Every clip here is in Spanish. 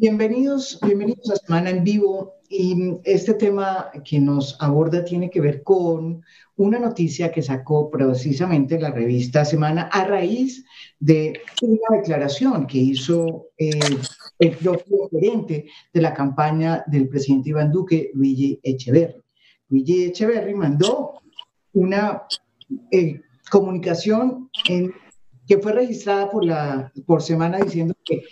Bienvenidos, bienvenidos a Semana en Vivo. Y este tema que nos aborda tiene que ver con una noticia que sacó precisamente la revista Semana a raíz de una declaración que hizo eh, el propio gerente de la campaña del presidente Iván Duque, Luigi Echeverri. Luigi Echeverri mandó una eh, comunicación en que fue registrada por, la, por semana diciendo que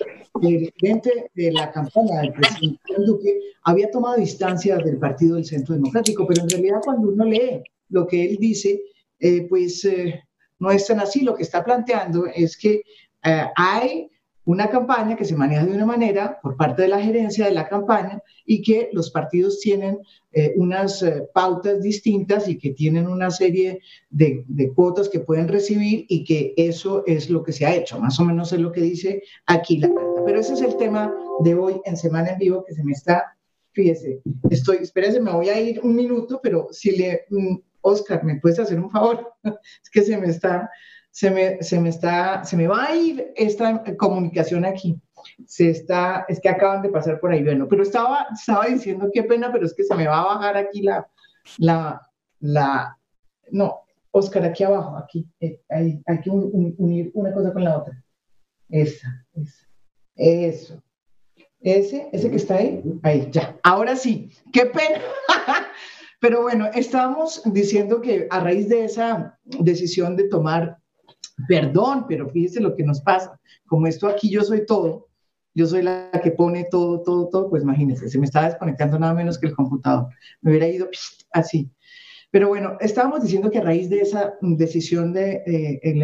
el presidente de la campaña del presidente Duque había tomado distancia del Partido del Centro Democrático, pero en realidad cuando uno lee lo que él dice, eh, pues eh, no es tan así. Lo que está planteando es que eh, hay una campaña que se maneja de una manera por parte de la gerencia de la campaña y que los partidos tienen eh, unas eh, pautas distintas y que tienen una serie de, de, cuotas que pueden recibir y que eso es lo que se ha hecho. Más o menos es lo que dice aquí la carta. Pero ese es el tema de hoy en Semana en Vivo que se me está, fíjese, estoy, espérese, me voy a ir un minuto, pero si le, mm, Oscar, ¿me puedes hacer un favor? es que se me está se me, se me está, se me va a ir esta comunicación aquí. Se está, es que acaban de pasar por ahí, bueno, pero estaba, estaba diciendo qué pena, pero es que se me va a bajar aquí la, la, la, no, Oscar, aquí abajo, aquí, eh, hay, hay, que unir una cosa con la otra. Esa, esa, eso. Ese, ese que está ahí, ahí, ya. Ahora sí, qué pena. Pero bueno, estábamos diciendo que a raíz de esa decisión de tomar Perdón, pero fíjese lo que nos pasa. Como esto aquí yo soy todo, yo soy la que pone todo, todo, todo, pues imagínense, se me estaba desconectando nada menos que el computador. Me hubiera ido así. Pero bueno, estábamos diciendo que a raíz de esa decisión de eh, el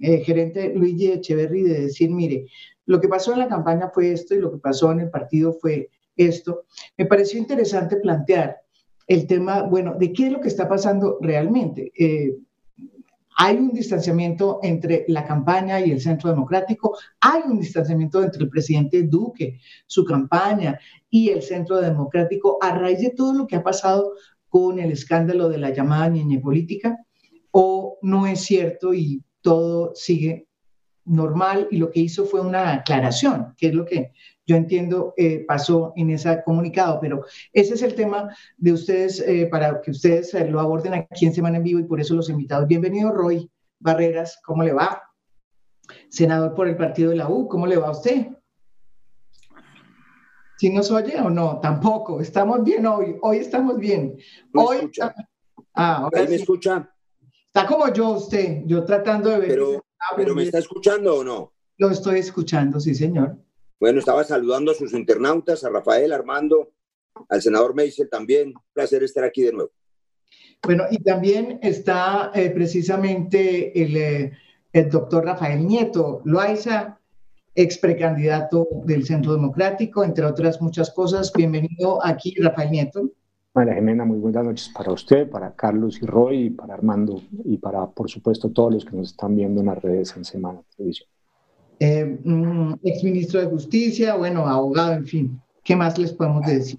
eh, gerente Luigi Echeverry de decir, mire, lo que pasó en la campaña fue esto y lo que pasó en el partido fue esto, me pareció interesante plantear el tema, bueno, de qué es lo que está pasando realmente. Eh, hay un distanciamiento entre la campaña y el centro democrático, hay un distanciamiento entre el presidente Duque, su campaña y el centro democrático. A raíz de todo lo que ha pasado con el escándalo de la llamada niña política, o no es cierto y todo sigue normal y lo que hizo fue una aclaración, que es lo que yo entiendo eh, pasó en ese comunicado, pero ese es el tema de ustedes, eh, para que ustedes eh, lo aborden aquí en Semana en Vivo y por eso los invitados. Bienvenido, Roy Barreras, ¿cómo le va? Senador por el partido de la U, ¿cómo le va a usted? ¿Sí nos oye o no? Tampoco, estamos bien hoy, hoy estamos bien. hoy escucha. Ah, ahora me escucha? Está como yo usted, yo tratando de ver. Pero, pero ¿me está escuchando o no? Lo estoy escuchando, sí, señor. Bueno, estaba saludando a sus internautas, a Rafael, Armando, al senador Meisel también. Un placer estar aquí de nuevo. Bueno, y también está eh, precisamente el, eh, el, doctor Rafael Nieto Loaiza, ex precandidato del Centro Democrático, entre otras muchas cosas. Bienvenido aquí, Rafael Nieto. María Jimena, muy buenas noches para usted, para Carlos y Roy, para Armando y para, por supuesto, todos los que nos están viendo en las redes en Semana Televisión eh, ex ministro de Justicia, bueno, abogado, en fin, ¿qué más les podemos decir?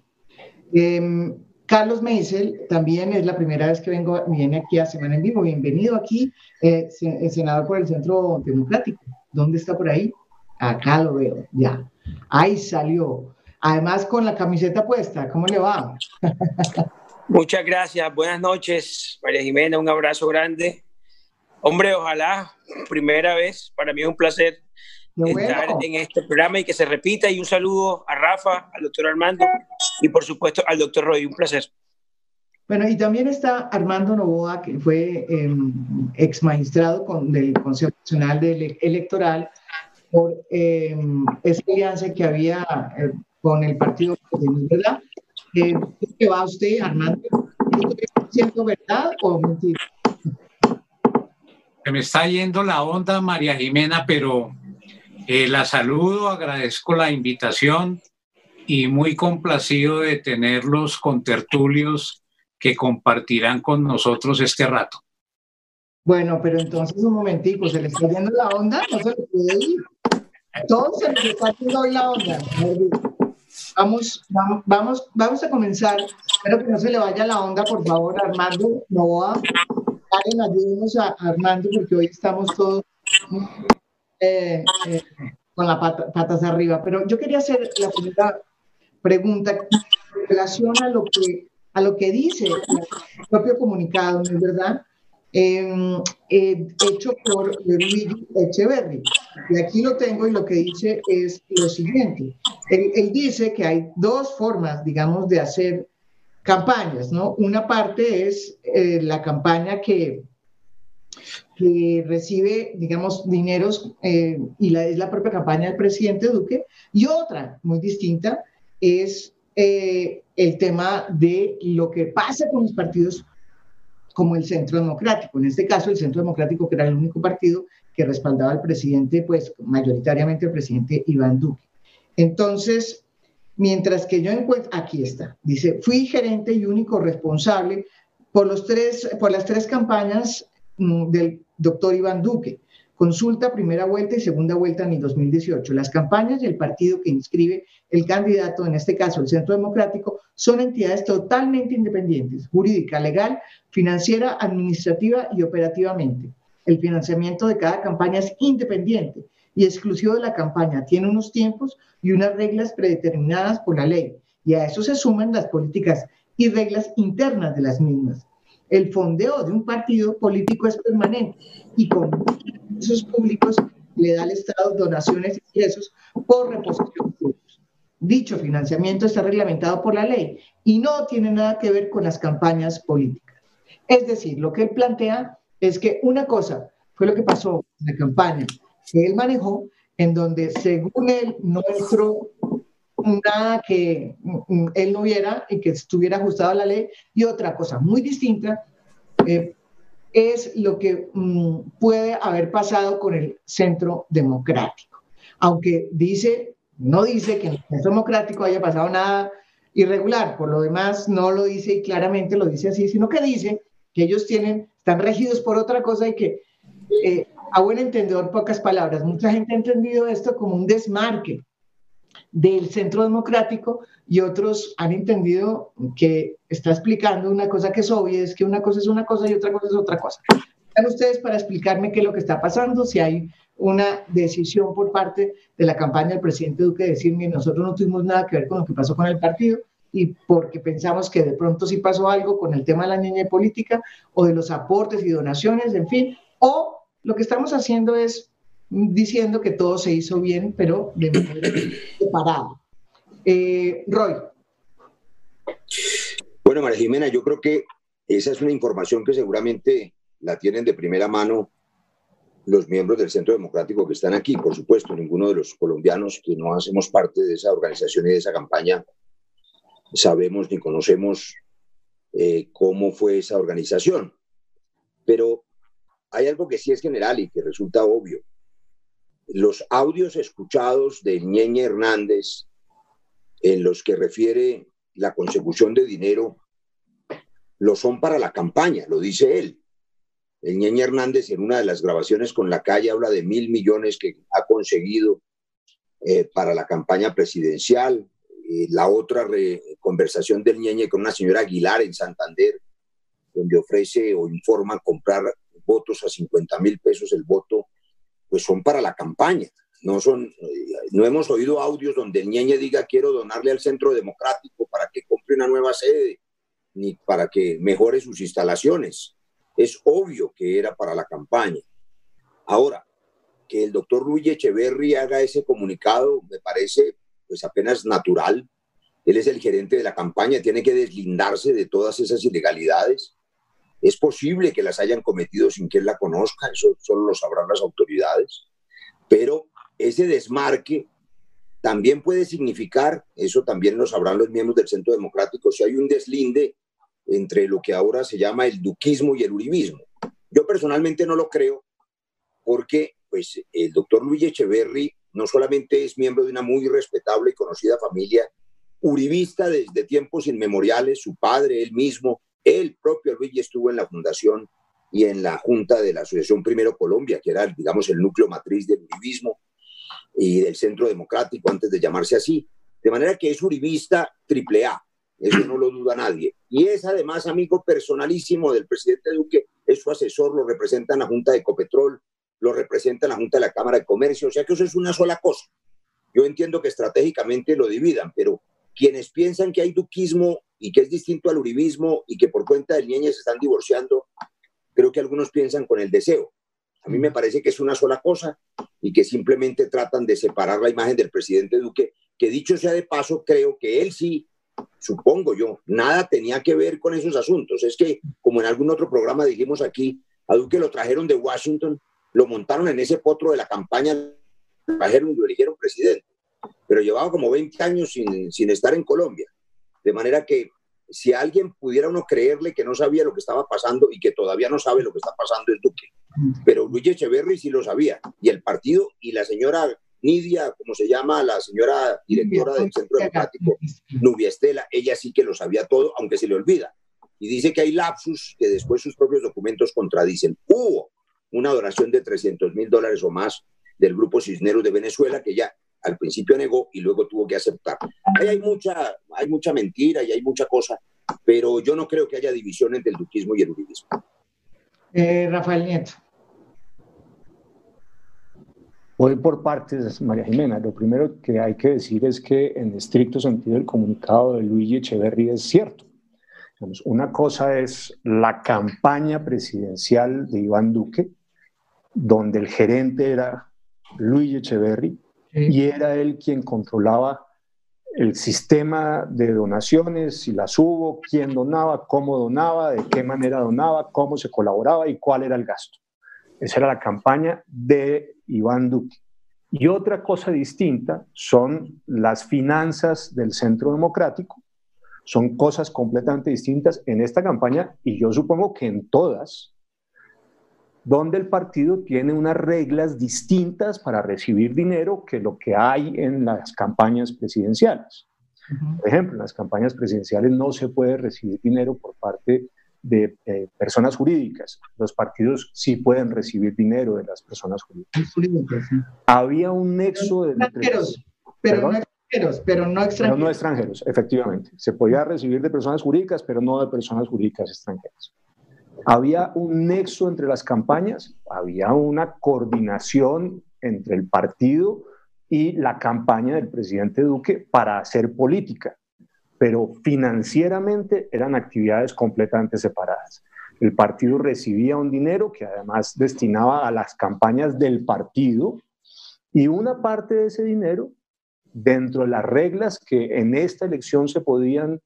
Em, Carlos Meisel, también es la primera vez que vengo, viene aquí a Semana en Vivo. Bienvenido aquí, eh, senador por el Centro Democrático. ¿Dónde está por ahí? Acá lo veo, ya. Ahí salió. Además con la camiseta puesta, ¿cómo le va? Muchas gracias, buenas noches, María Jimena, un abrazo grande. Hombre, ojalá, primera vez, para mí es un placer estar en este programa y que se repita. Y un saludo a Rafa, al doctor Armando y por supuesto al doctor Roy. Un placer. Bueno, y también está Armando Novoa, que fue eh, ex magistrado con, del Consejo Nacional de Electoral por eh, esa alianza que había eh, con el partido, ¿verdad? ¿Qué va usted, Armando? ¿Estoy diciendo verdad o mentira? Se me está yendo la onda, María Jimena, pero eh, la saludo, agradezco la invitación y muy complacido de tenerlos con tertulios que compartirán con nosotros este rato. Bueno, pero entonces un momentico, ¿se le está yendo la onda? No se le puede ir. Todos se les está yendo la onda. Vamos, vamos, vamos, vamos a comenzar. Espero que no se le vaya la onda, por favor, Armando Novoa. Karen, a Armando porque hoy estamos todos eh, eh, con las patas arriba. Pero yo quería hacer la primera pregunta en relación a lo que, a lo que dice el propio comunicado, ¿no es verdad? Em, eh, hecho por Luigi Echeverry. Y aquí lo tengo y lo que dice es lo siguiente. Él, dice que hay dos formas, digamos, de hacer campañas, ¿no? Una parte es eh, la campaña que, recibe, digamos, dineros eh, y la, es la propia campaña del presidente Duque. Y otra, muy distinta, es el tema de lo que pasa con los partidos como el Centro Democrático. En este caso, el Centro Democrático, que era el único partido que respaldaba al presidente, pues mayoritariamente el presidente Iván Duque. Entonces, mientras que yo encuentro, aquí está, dice, fui gerente y único responsable por, los tres, por las tres campañas mm, del doctor Iván Duque. Consulta primera vuelta y segunda vuelta en el 2018. Las campañas y el partido que inscribe el candidato, en este caso el Centro Democrático, son entidades totalmente independientes, jurídica, legal, financiera, administrativa y operativamente. El financiamiento de cada campaña es independiente y exclusivo de la campaña. Tiene unos tiempos y unas reglas predeterminadas por la ley. Y a eso se suman las políticas y reglas internas de las mismas. El fondeo de un partido político es permanente y con recursos públicos le da al Estado donaciones y ingresos por reposición Dicho financiamiento está reglamentado por la ley y no tiene nada que ver con las campañas políticas. Es decir, lo que él plantea es que una cosa fue lo que pasó en la campaña que él manejó, en donde según él no entró nada que mm, él no viera y que estuviera ajustado a la ley, y otra cosa muy distinta eh, es lo que mm, puede haber pasado con el centro democrático. Aunque dice, no dice que en el centro democrático haya pasado nada irregular, por lo demás no lo dice y claramente lo dice así, sino que dice que ellos tienen, están regidos por otra cosa y que, eh, a buen entendedor, pocas palabras, mucha gente ha entendido esto como un desmarque del centro democrático y otros han entendido que está explicando una cosa que es obvia, es que una cosa es una cosa y otra cosa es otra cosa. Están ustedes para explicarme qué es lo que está pasando, si hay una decisión por parte de la campaña del presidente Duque de decirme nosotros no tuvimos nada que ver con lo que pasó con el partido y porque pensamos que de pronto sí pasó algo con el tema de la niña política o de los aportes y donaciones, en fin, o lo que estamos haciendo es diciendo que todo se hizo bien, pero de manera separada. Eh, Roy. Bueno, María Jimena, yo creo que esa es una información que seguramente la tienen de primera mano los miembros del Centro Democrático que están aquí. Por supuesto, ninguno de los colombianos que no hacemos parte de esa organización y de esa campaña sabemos ni conocemos eh, cómo fue esa organización. Pero hay algo que sí es general y que resulta obvio los audios escuchados de Ñeñe Hernández en los que refiere la consecución de dinero lo son para la campaña, lo dice él. El Ñeñe Hernández en una de las grabaciones con la calle habla de mil millones que ha conseguido eh, para la campaña presidencial. la otra conversación del Ñeñe con una señora Aguilar en Santander, donde ofrece o informa comprar votos a 50 mil pesos el voto pues son para la campaña. No, son, no hemos oído audios donde el Ñeñe diga quiero donarle al Centro Democrático para que compre una nueva sede, ni para que mejore sus instalaciones. Es obvio que era para la campaña. Ahora, que el doctor Luis Echeverry haga ese comunicado me parece pues apenas natural. Él es el gerente de la campaña, tiene que deslindarse de todas esas ilegalidades. Es posible que las hayan cometido sin que él la conozca, eso solo lo sabrán las autoridades, pero ese desmarque también puede significar, eso también lo sabrán los miembros del Centro Democrático, si hay un deslinde entre lo que ahora se llama el duquismo y el uribismo. Yo personalmente no lo creo porque pues, el doctor Luis Echeverry no solamente es miembro de una muy respetable y conocida familia uribista desde tiempos inmemoriales, su padre, él mismo, el propio Luigi estuvo en la fundación y en la junta de la Asociación Primero Colombia, que era, digamos, el núcleo matriz del uribismo y del Centro Democrático antes de llamarse así. De manera que es uribista triple A, eso no lo duda nadie. Y es además amigo personalísimo del presidente Duque, es su asesor, lo representa en la Junta de Ecopetrol, lo representa la Junta de la Cámara de Comercio, o sea que eso es una sola cosa. Yo entiendo que estratégicamente lo dividan, pero quienes piensan que hay duquismo y que es distinto al uribismo y que por cuenta del Ñeñe se están divorciando, creo que algunos piensan con el deseo. A mí me parece que es una sola cosa y que simplemente tratan de separar la imagen del presidente Duque, que dicho sea de paso, creo que él sí, supongo yo, nada tenía que ver con esos asuntos. Es que, como en algún otro programa dijimos aquí, a Duque lo trajeron de Washington, lo montaron en ese potro de la campaña, lo trajeron y lo eligieron presidente, pero llevaba como 20 años sin, sin estar en Colombia. De manera que si alguien pudiera uno creerle que no sabía lo que estaba pasando y que todavía no sabe lo que está pasando es Duque. Pero Luis Echeverry sí lo sabía. Y el partido y la señora Nidia, como se llama, la señora directora del Centro Democrático, Nubia Estela, ella sí que lo sabía todo, aunque se le olvida. Y dice que hay lapsus que después sus propios documentos contradicen. Hubo una donación de 300 mil dólares o más del Grupo Cisneros de Venezuela que ya al principio negó y luego tuvo que aceptar. Ahí hay mucha, hay mucha mentira y hay mucha cosa, pero yo no creo que haya división entre el duquismo y el uribismo. Eh, Rafael Nieto. Voy por partes, María Jimena. Lo primero que hay que decir es que en estricto sentido el comunicado de Luigi Echeverry es cierto. Una cosa es la campaña presidencial de Iván Duque, donde el gerente era Luigi Echeverry, y era él quien controlaba el sistema de donaciones, si las hubo, quién donaba, cómo donaba, de qué manera donaba, cómo se colaboraba y cuál era el gasto. Esa era la campaña de Iván Duque. Y otra cosa distinta son las finanzas del Centro Democrático. Son cosas completamente distintas en esta campaña y yo supongo que en todas, donde el partido tiene unas reglas distintas para recibir dinero que lo que hay en las campañas presidenciales. Por ejemplo, en las campañas presidenciales no se puede recibir dinero por parte de eh, personas jurídicas. Los partidos sí pueden recibir dinero de las personas jurídicas. Había un nexo de... Extranjeros, pero no extranjeros, pero no extranjeros. Pero no extranjeros, efectivamente. Se podía recibir de personas jurídicas, pero no de personas jurídicas extranjeras había un nexo entre las campañas, había una coordinación entre el partido y la campaña del presidente Duque para hacer política, pero financieramente eran actividades completamente separadas. El partido recibía un dinero que además destinaba a las campañas del partido y una parte de ese dinero, dentro de las reglas que en esta elección se podían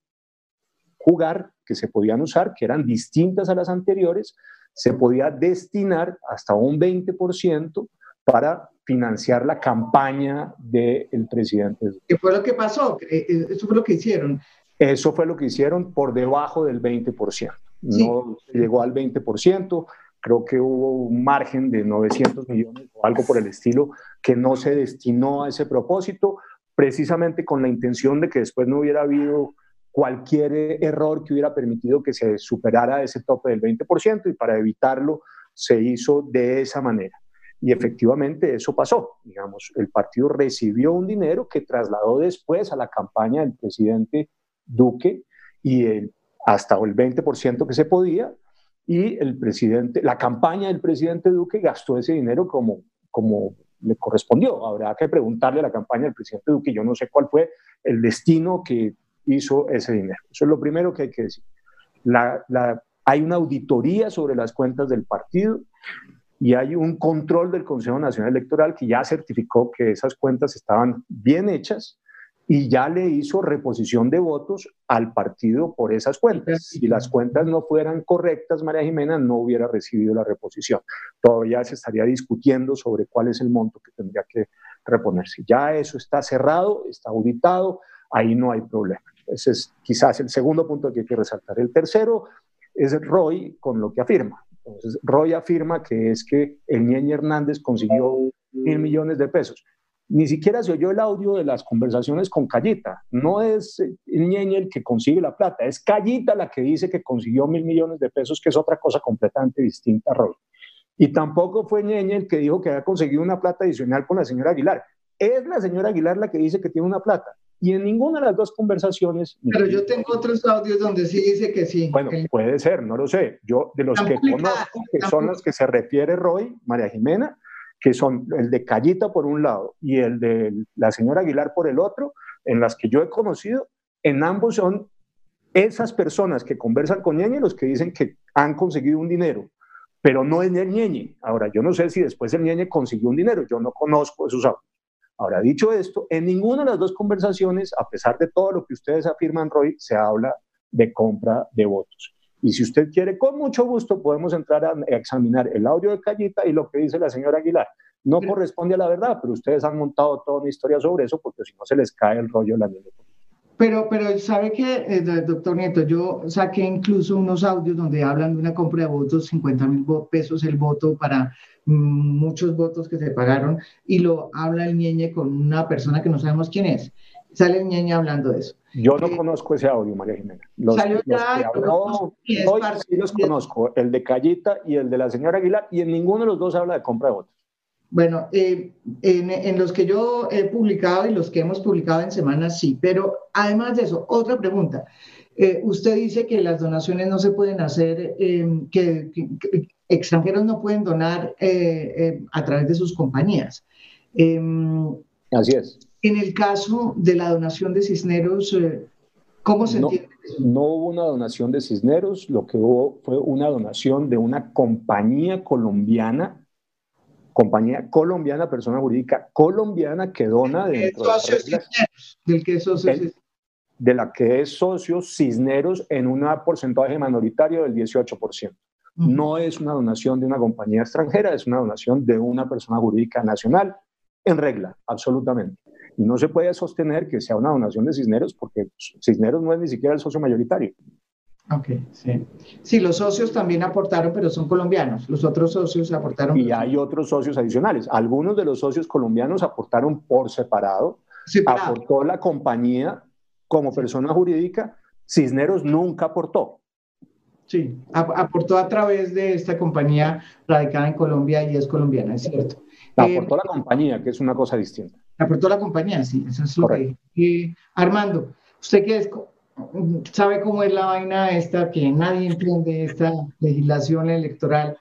jugar, que se podían usar, que eran distintas a las anteriores, se podía destinar hasta un 20% para financiar la campaña del presidente. ¿Qué fue lo que pasó? Eh, eh, eso fue lo que hicieron. Eso fue lo que hicieron por debajo del 20%. No llegó al 20%, creo que hubo un margen de 900 millones o algo por el estilo que no se destinó a ese propósito, precisamente con la intención de que después no hubiera habido cualquier error que hubiera permitido que se superara ese tope del 20% y para evitarlo se hizo de esa manera. Y efectivamente eso pasó. Digamos, el partido recibió un dinero que trasladó después a la campaña del presidente Duque y el, hasta el 20% que se podía y el presidente, la campaña del presidente Duque gastó ese dinero como, como le correspondió. Habrá que preguntarle a la campaña del presidente Duque, yo no sé cuál fue el destino que hizo ese dinero. Eso es lo primero que hay que decir. hay una auditoría sobre las cuentas del partido y hay un control del Consejo Nacional Electoral que ya certificó que esas cuentas estaban bien hechas y ya le hizo reposición de votos al partido por esas cuentas. Si las cuentas no fueran correctas, María Jimena no hubiera recibido la reposición. Todavía se estaría discutiendo sobre cuál es el monto que tendría que reponerse. Ya eso está cerrado, está auditado, ahí no hay problema. Ese es quizás el segundo punto que hay que resaltar. El tercero es Roy con lo que afirma. Roy afirma que es que el Ñeñe Hernández consiguió mil millones de pesos. Ni siquiera se oyó el audio de las conversaciones con Callita. No es el Ñeñe el que consigue la plata, es Callita la que dice que consiguió mil millones de pesos, que es otra cosa completamente distinta a Roy. Y tampoco fue Ñeñe el que dijo que había conseguido una plata adicional con la señora Aguilar. Es la señora Aguilar la que dice que tiene una plata y en ninguna de las dos conversaciones... Pero yo tengo otros audios donde sí dice que sí. Bueno, puede ser, no lo sé. Yo de los que conozco, que son los que se refiere Roy, María Jimena, que son el de Callita por un lado y el de la señora Aguilar por el otro, en las que yo he conocido, en ambos son esas personas que conversan con Ñeñe los que dicen que han conseguido un dinero, pero no es el Ñeñe. Ahora, yo no sé si después el Ñeñe consiguió un dinero, yo no conozco esos audios. Ahora, dicho esto, en ninguna de las dos conversaciones, a pesar de todo lo que ustedes afirman, Roy, se habla de compra de votos. Y si usted quiere, con mucho gusto podemos entrar a examinar el audio de Callita y lo que dice la señora Aguilar. No corresponde a la verdad, pero ustedes han montado toda una historia sobre eso porque si no se les cae el rollo de la. Pero, pero sabe que, eh, doctor Nieto, yo saqué incluso unos audios donde hablan de una compra de votos, 50 mil pesos el voto para mm, muchos votos que se pagaron, y lo habla el Ñeñe con una persona que no sabemos quién es. Sale el Ñeñe hablando de eso. Yo no eh, conozco ese audio, María Jimena. Los, salió ya, hoy sí los conozco, el de Callita y el de la señora Aguilar, y en ninguno de los dos habla de compra de votos. Bueno, eh, en, los que yo he publicado y los que hemos publicado en semanas, sí, pero además de eso, otra pregunta. Eh, usted dice que las donaciones no se pueden hacer, em, que, extranjeros no pueden donar eh, a través de sus compañías. Em, Así es. En el caso de la donación de Cisneros, ¿cómo se entiende? No hubo una donación de Cisneros, lo que hubo fue una donación de una compañía colombiana compañía colombiana, persona jurídica colombiana que dona dentro de las reglas, del que es socio de la que es socio Cisneros en un porcentaje minoritario del 18%. No es una donación de una compañía extranjera, es una donación de una persona jurídica nacional en regla, absolutamente. Y no se puede sostener que sea una donación de Cisneros porque Cisneros no es ni siquiera el socio mayoritario. Ok, sí. Sí, los socios también aportaron, pero son colombianos. Los otros socios aportaron. Y hay otros socios adicionales. Algunos de los socios colombianos aportaron por separado. Aportó la compañía como persona jurídica. Cisneros nunca aportó. Sí, aportó a través de esta compañía radicada en Colombia y es colombiana, es cierto. Aportó la compañía, que es una cosa distinta. Aportó la compañía, sí, eso es lo que. Eh, Armando, usted que es sabe cómo es la vaina esta, que nadie entiende esta legislación electoral.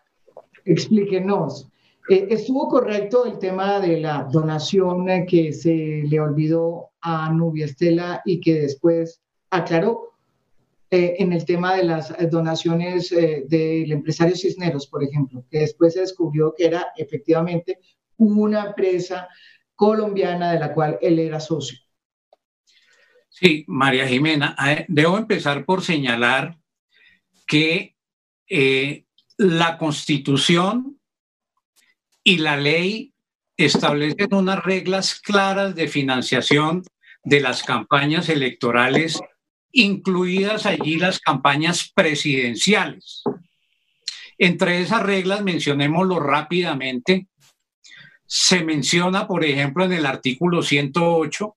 Explíquenos. Eh, ¿Estuvo correcto el tema de la donación que se le olvidó a Nubia Estela y que después aclaró eh, en el tema de las donaciones eh, del empresario Cisneros, por ejemplo, que después se descubrió que era efectivamente una empresa colombiana de la cual él era socio? Sí, María Jimena, debo empezar por señalar que eh, la constitución y la ley establecen unas reglas claras de financiación de las campañas electorales, incluidas allí las campañas presidenciales. Entre esas reglas, mencionémoslo rápidamente, se menciona, por ejemplo, en el artículo 108,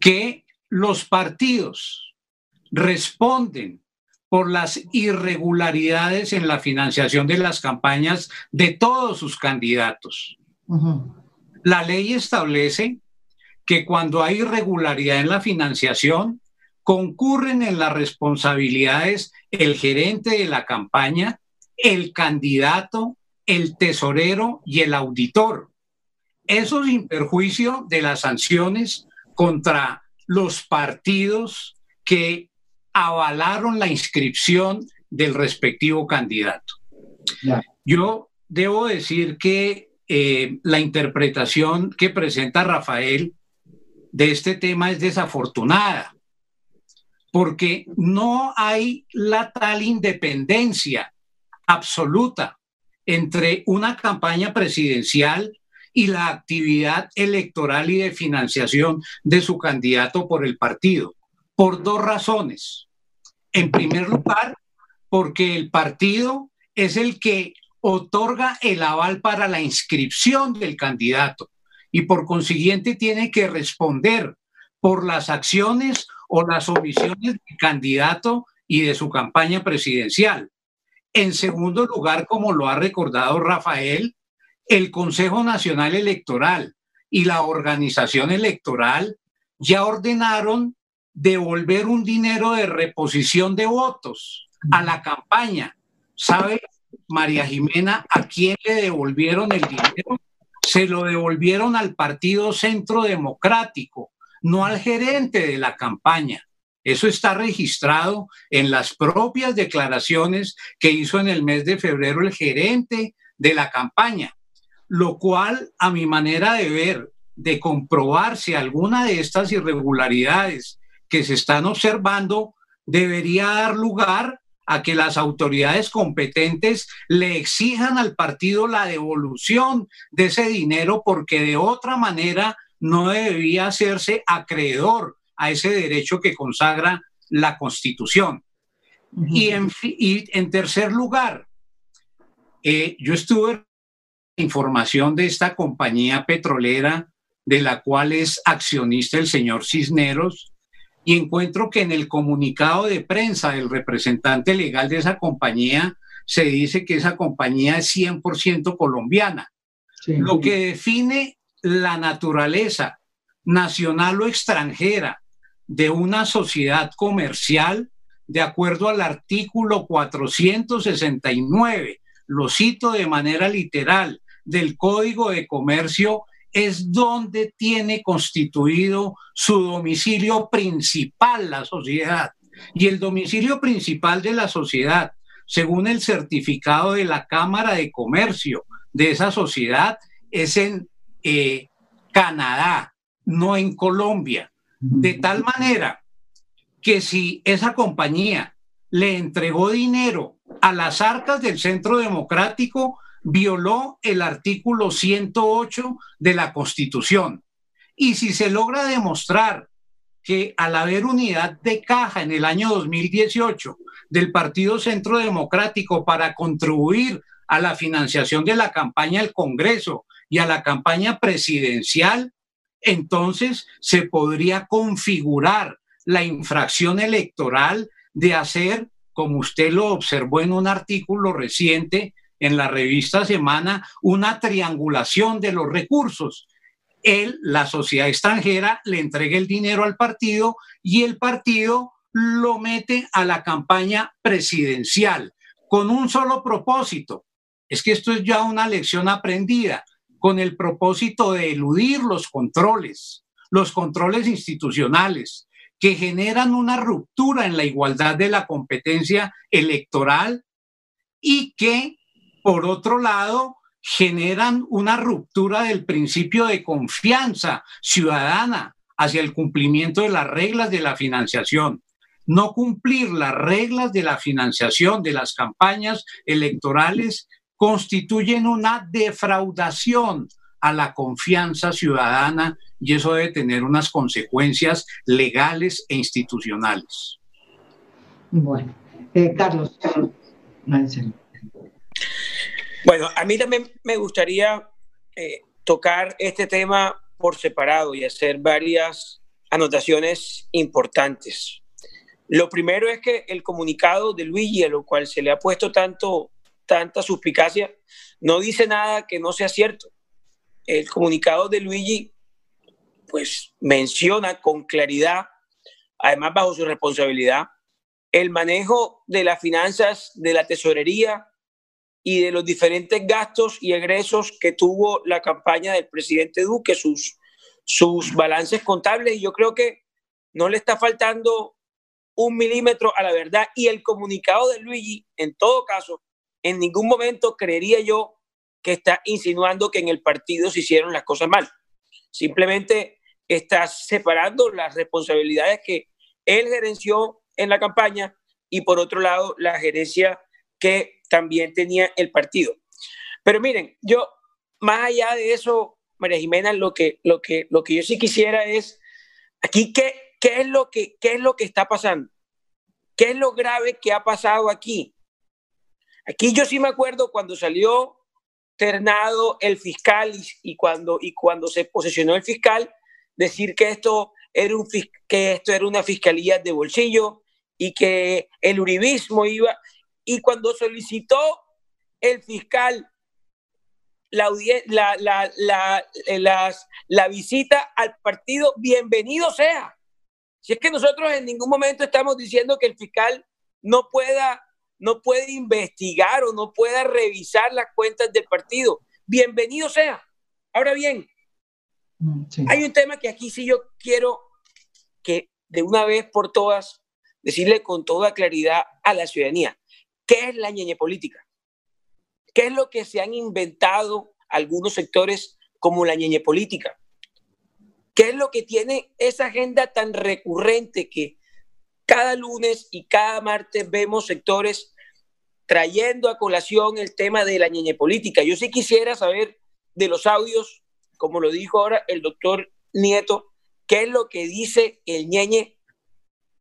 que los partidos responden por las irregularidades en la financiación de las campañas de todos sus candidatos. La ley establece que cuando hay irregularidad en la financiación, concurren en las responsabilidades el gerente de la campaña, el candidato, el tesorero y el auditor. Eso sin perjuicio de las sanciones contra los partidos que avalaron la inscripción del respectivo candidato. Yo debo decir que eh, la interpretación que presenta Rafael de este tema es desafortunada, porque no hay la tal independencia absoluta entre una campaña presidencial y la actividad electoral y de financiación de su candidato por el partido, por dos razones. En primer lugar, porque el partido es el que otorga el aval para la inscripción del candidato y por consiguiente tiene que responder por las acciones o las omisiones del candidato y de su campaña presidencial. En segundo lugar, como lo ha recordado Rafael, el Consejo Nacional Electoral y la organización electoral ya ordenaron devolver un dinero de reposición de votos a la campaña. ¿Sabe, María Jimena, a quién le devolvieron el dinero? Se lo devolvieron al Partido Centro Democrático, no al gerente de la campaña. Eso está registrado en las propias declaraciones que hizo en el mes de febrero el gerente de la campaña, lo cual a mi manera de ver, de comprobar si alguna de estas irregularidades que se están observando debería dar lugar a que las autoridades competentes le exijan al partido la devolución de ese dinero porque de otra manera no debería hacerse acreedor a ese derecho que consagra la Constitución. y, en, en, tercer lugar, eh, yo estuve información de esta compañía petrolera de la cual es accionista el señor Cisneros y encuentro que en el comunicado de prensa del representante legal de esa compañía se dice que esa compañía es 100% colombiana, lo que define la naturaleza nacional o extranjera de una sociedad comercial de acuerdo al artículo 469, lo cito de manera literal, del Código de Comercio, es donde tiene constituido su domicilio principal la sociedad. Y el domicilio principal de la sociedad, según el certificado de la Cámara de Comercio de esa sociedad, es en eh, Canadá, no en Colombia. De tal manera que si esa compañía le entregó dinero a las arcas del Centro Democrático, violó el artículo 108 de la Constitución. Y si se logra demostrar que al haber unidad de caja en el año 2018 del Partido Centro Democrático para contribuir a la financiación de la campaña del Congreso y a la campaña presidencial, entonces se podría configurar la infracción electoral de hacer, como usted lo observó en un artículo reciente en la revista Semana, una triangulación de los recursos. Él, la sociedad extranjera, le entrega el dinero al partido y el partido lo mete a la campaña presidencial con un solo propósito. Es que esto es ya una lección aprendida con el propósito de eludir los controles, los controles institucionales que generan una ruptura en la igualdad de la competencia electoral y que, por otro lado, generan una ruptura del principio de confianza ciudadana hacia el cumplimiento de las reglas de la financiación. No cumplir las reglas de la financiación de las campañas electorales constituyen una defraudación a la confianza ciudadana y eso debe tener unas consecuencias legales e institucionales. Bueno, eh, Carlos. Bueno, a mí también me gustaría eh, tocar este tema por separado y hacer varias anotaciones importantes. Lo primero es que el comunicado de Luigi, a lo cual se le ha puesto tanto tanta suspicacia, no dice nada que no sea cierto. El comunicado de Luigi, pues menciona con claridad, además bajo su responsabilidad, el manejo de las finanzas de la tesorería y de los diferentes gastos y egresos que tuvo la campaña del presidente Duque, sus, sus balances contables. Y yo creo que no le está faltando un milímetro a la verdad. Y el comunicado de Luigi, en todo caso, en ningún momento creería yo que está insinuando que en el partido se hicieron las cosas mal. Simplemente está separando las responsabilidades que él gerenció en la campaña y por otro lado la gerencia que también tenía el partido. Pero miren, yo más allá de eso, María Jimena, lo que, lo que, lo que yo sí quisiera es aquí qué, qué, es lo que, qué es lo que está pasando, qué es lo grave que ha pasado aquí. Aquí yo sí me acuerdo cuando salió ternado el fiscal y, cuando, y cuando se posicionó el fiscal, decir que esto, era un, que esto era una fiscalía de bolsillo y que el uribismo iba. Y cuando solicitó el fiscal la, la, la, eh, la, visita al partido, bienvenido sea. Si es que nosotros en ningún momento estamos diciendo que el fiscal no pueda, no puede investigar o no pueda revisar las cuentas del partido, bienvenido sea. Ahora bien, mm, hay un tema que aquí sí yo quiero que de una vez por todas decirle con toda claridad a la ciudadanía, ¿qué es la ñeñe política? ¿Qué es lo que se han inventado algunos sectores como la ñeñe política? ¿Qué es lo que tiene esa agenda tan recurrente que cada lunes y cada martes vemos sectores trayendo a colación el tema de la ñeñe política? Yo sí quisiera saber de los audios, como lo dijo ahora el doctor Nieto, qué es lo que dice el ñeñe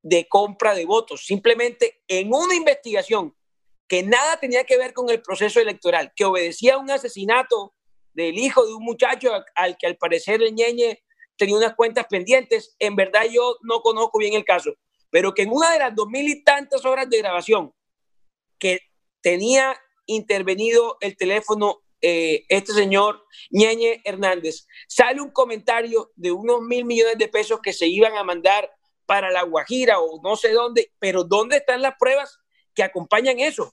de compra de votos. Simplemente en una investigación que nada tenía que ver con el proceso electoral, que obedecía a un asesinato del hijo de un muchacho al que al parecer el ñeñe tenía unas cuentas pendientes. En verdad yo no conozco bien el caso, pero que en una de las dos mil y tantas horas de grabación que tenía intervenido el teléfono eh, este señor Ñeñe Hernández, sale un comentario de unos mil millones de pesos que se iban a mandar para La Guajira o no sé dónde, pero ¿dónde están las pruebas que acompañan eso?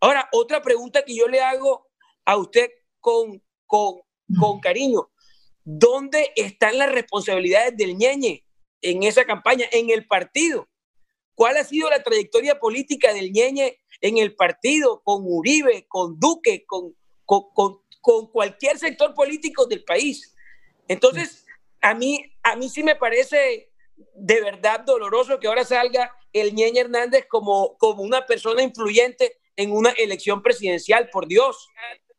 Ahora, otra pregunta que yo le hago a usted con, con, con cariño, ¿dónde están las responsabilidades del ñeñe en esa campaña, en el partido? ¿Cuál ha sido la trayectoria política del ñeñe en el partido, con Uribe, con Duque, con, con, con, con cualquier sector político del país? Entonces, a mí, a mí sí me parece de verdad doloroso que ahora salga el Ñeñe Hernández como, como una persona influyente en una elección presidencial, por Dios.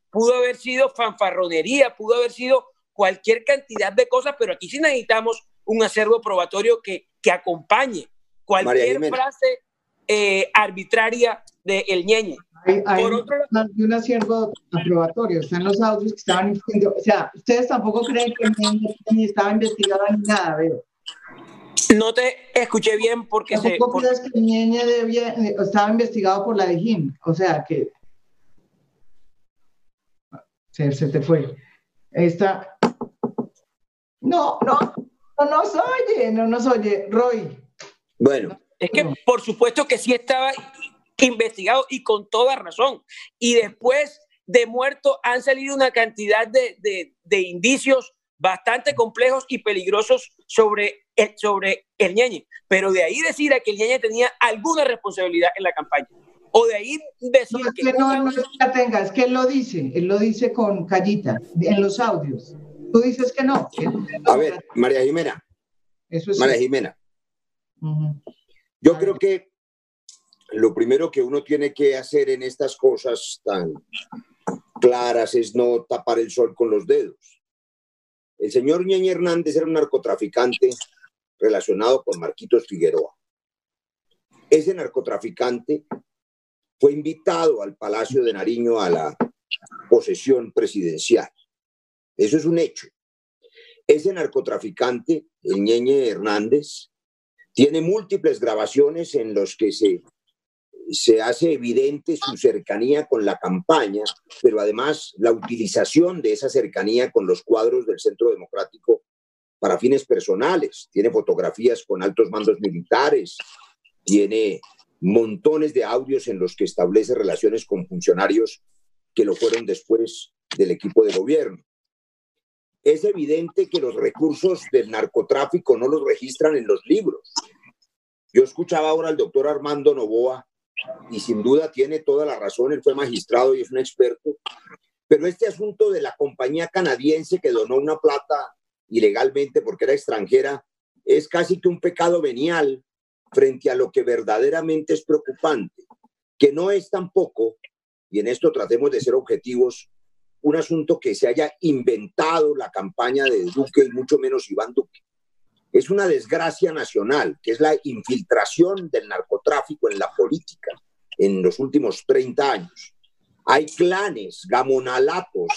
Pudo haber sido fanfarronería, pudo haber sido cualquier cantidad de cosas, pero aquí sí necesitamos un acervo probatorio que, que acompañe cualquier frase eh, arbitraria de el ñeñe. Hay, un acervo aprobatorio, están los audios que estaban diciendo, o sea, ustedes tampoco creen que el ñeñe estaba investigado ni nada, veo. No te escuché bien porque se. ¿Cómo que Ñeñe debía, estaba investigado por la de Jim? O sea que. Se, se te fue. Esta. No, no, no nos oye, no nos oye. Roy. Bueno. Es que por supuesto que sí estaba investigado y con toda razón. Y después de muerto han salido una cantidad de, de, de indicios bastante complejos y peligrosos sobre el, sobre el ñeñe. Pero de ahí decir a que el ñeñe tenía alguna responsabilidad en la campaña. O de ahí decir es que, no, no la tenga, es que él lo dice, él lo dice con callita, en los audios. Tú dices que no. A ver, María Jimena. Eso es María Jimena. Yo creo que lo primero que uno tiene que hacer en estas cosas tan claras es no tapar el sol con los dedos. El señor Ñeñe Hernández era un narcotraficante relacionado con Marquitos Figueroa. Ese narcotraficante fue invitado al Palacio de Nariño a la posesión presidencial. Eso es un hecho. Ese narcotraficante, el Ñeñe Hernández, tiene múltiples grabaciones en los que se se hace evidente su cercanía con la campaña, pero además la utilización de esa cercanía con los cuadros del Centro Democrático para fines personales. Tiene fotografías con altos mandos militares, tiene montones de audios en los que establece relaciones con funcionarios que lo fueron después del equipo de gobierno. Es evidente que los recursos del narcotráfico no los registran en los libros. Yo escuchaba ahora al doctor Armando Novoa y sin duda tiene toda la razón, él fue magistrado y es un experto, pero este asunto de la compañía canadiense que donó una plata ilegalmente porque era extranjera es casi que un pecado venial frente a lo que verdaderamente es preocupante, que no es tampoco, y en esto tratemos de ser objetivos, un asunto que se haya inventado la campaña de Duque y mucho menos Iván Duque es una desgracia nacional, que es la infiltración del narcotráfico en la política en los últimos 30 años. Hay clanes, gamonalatos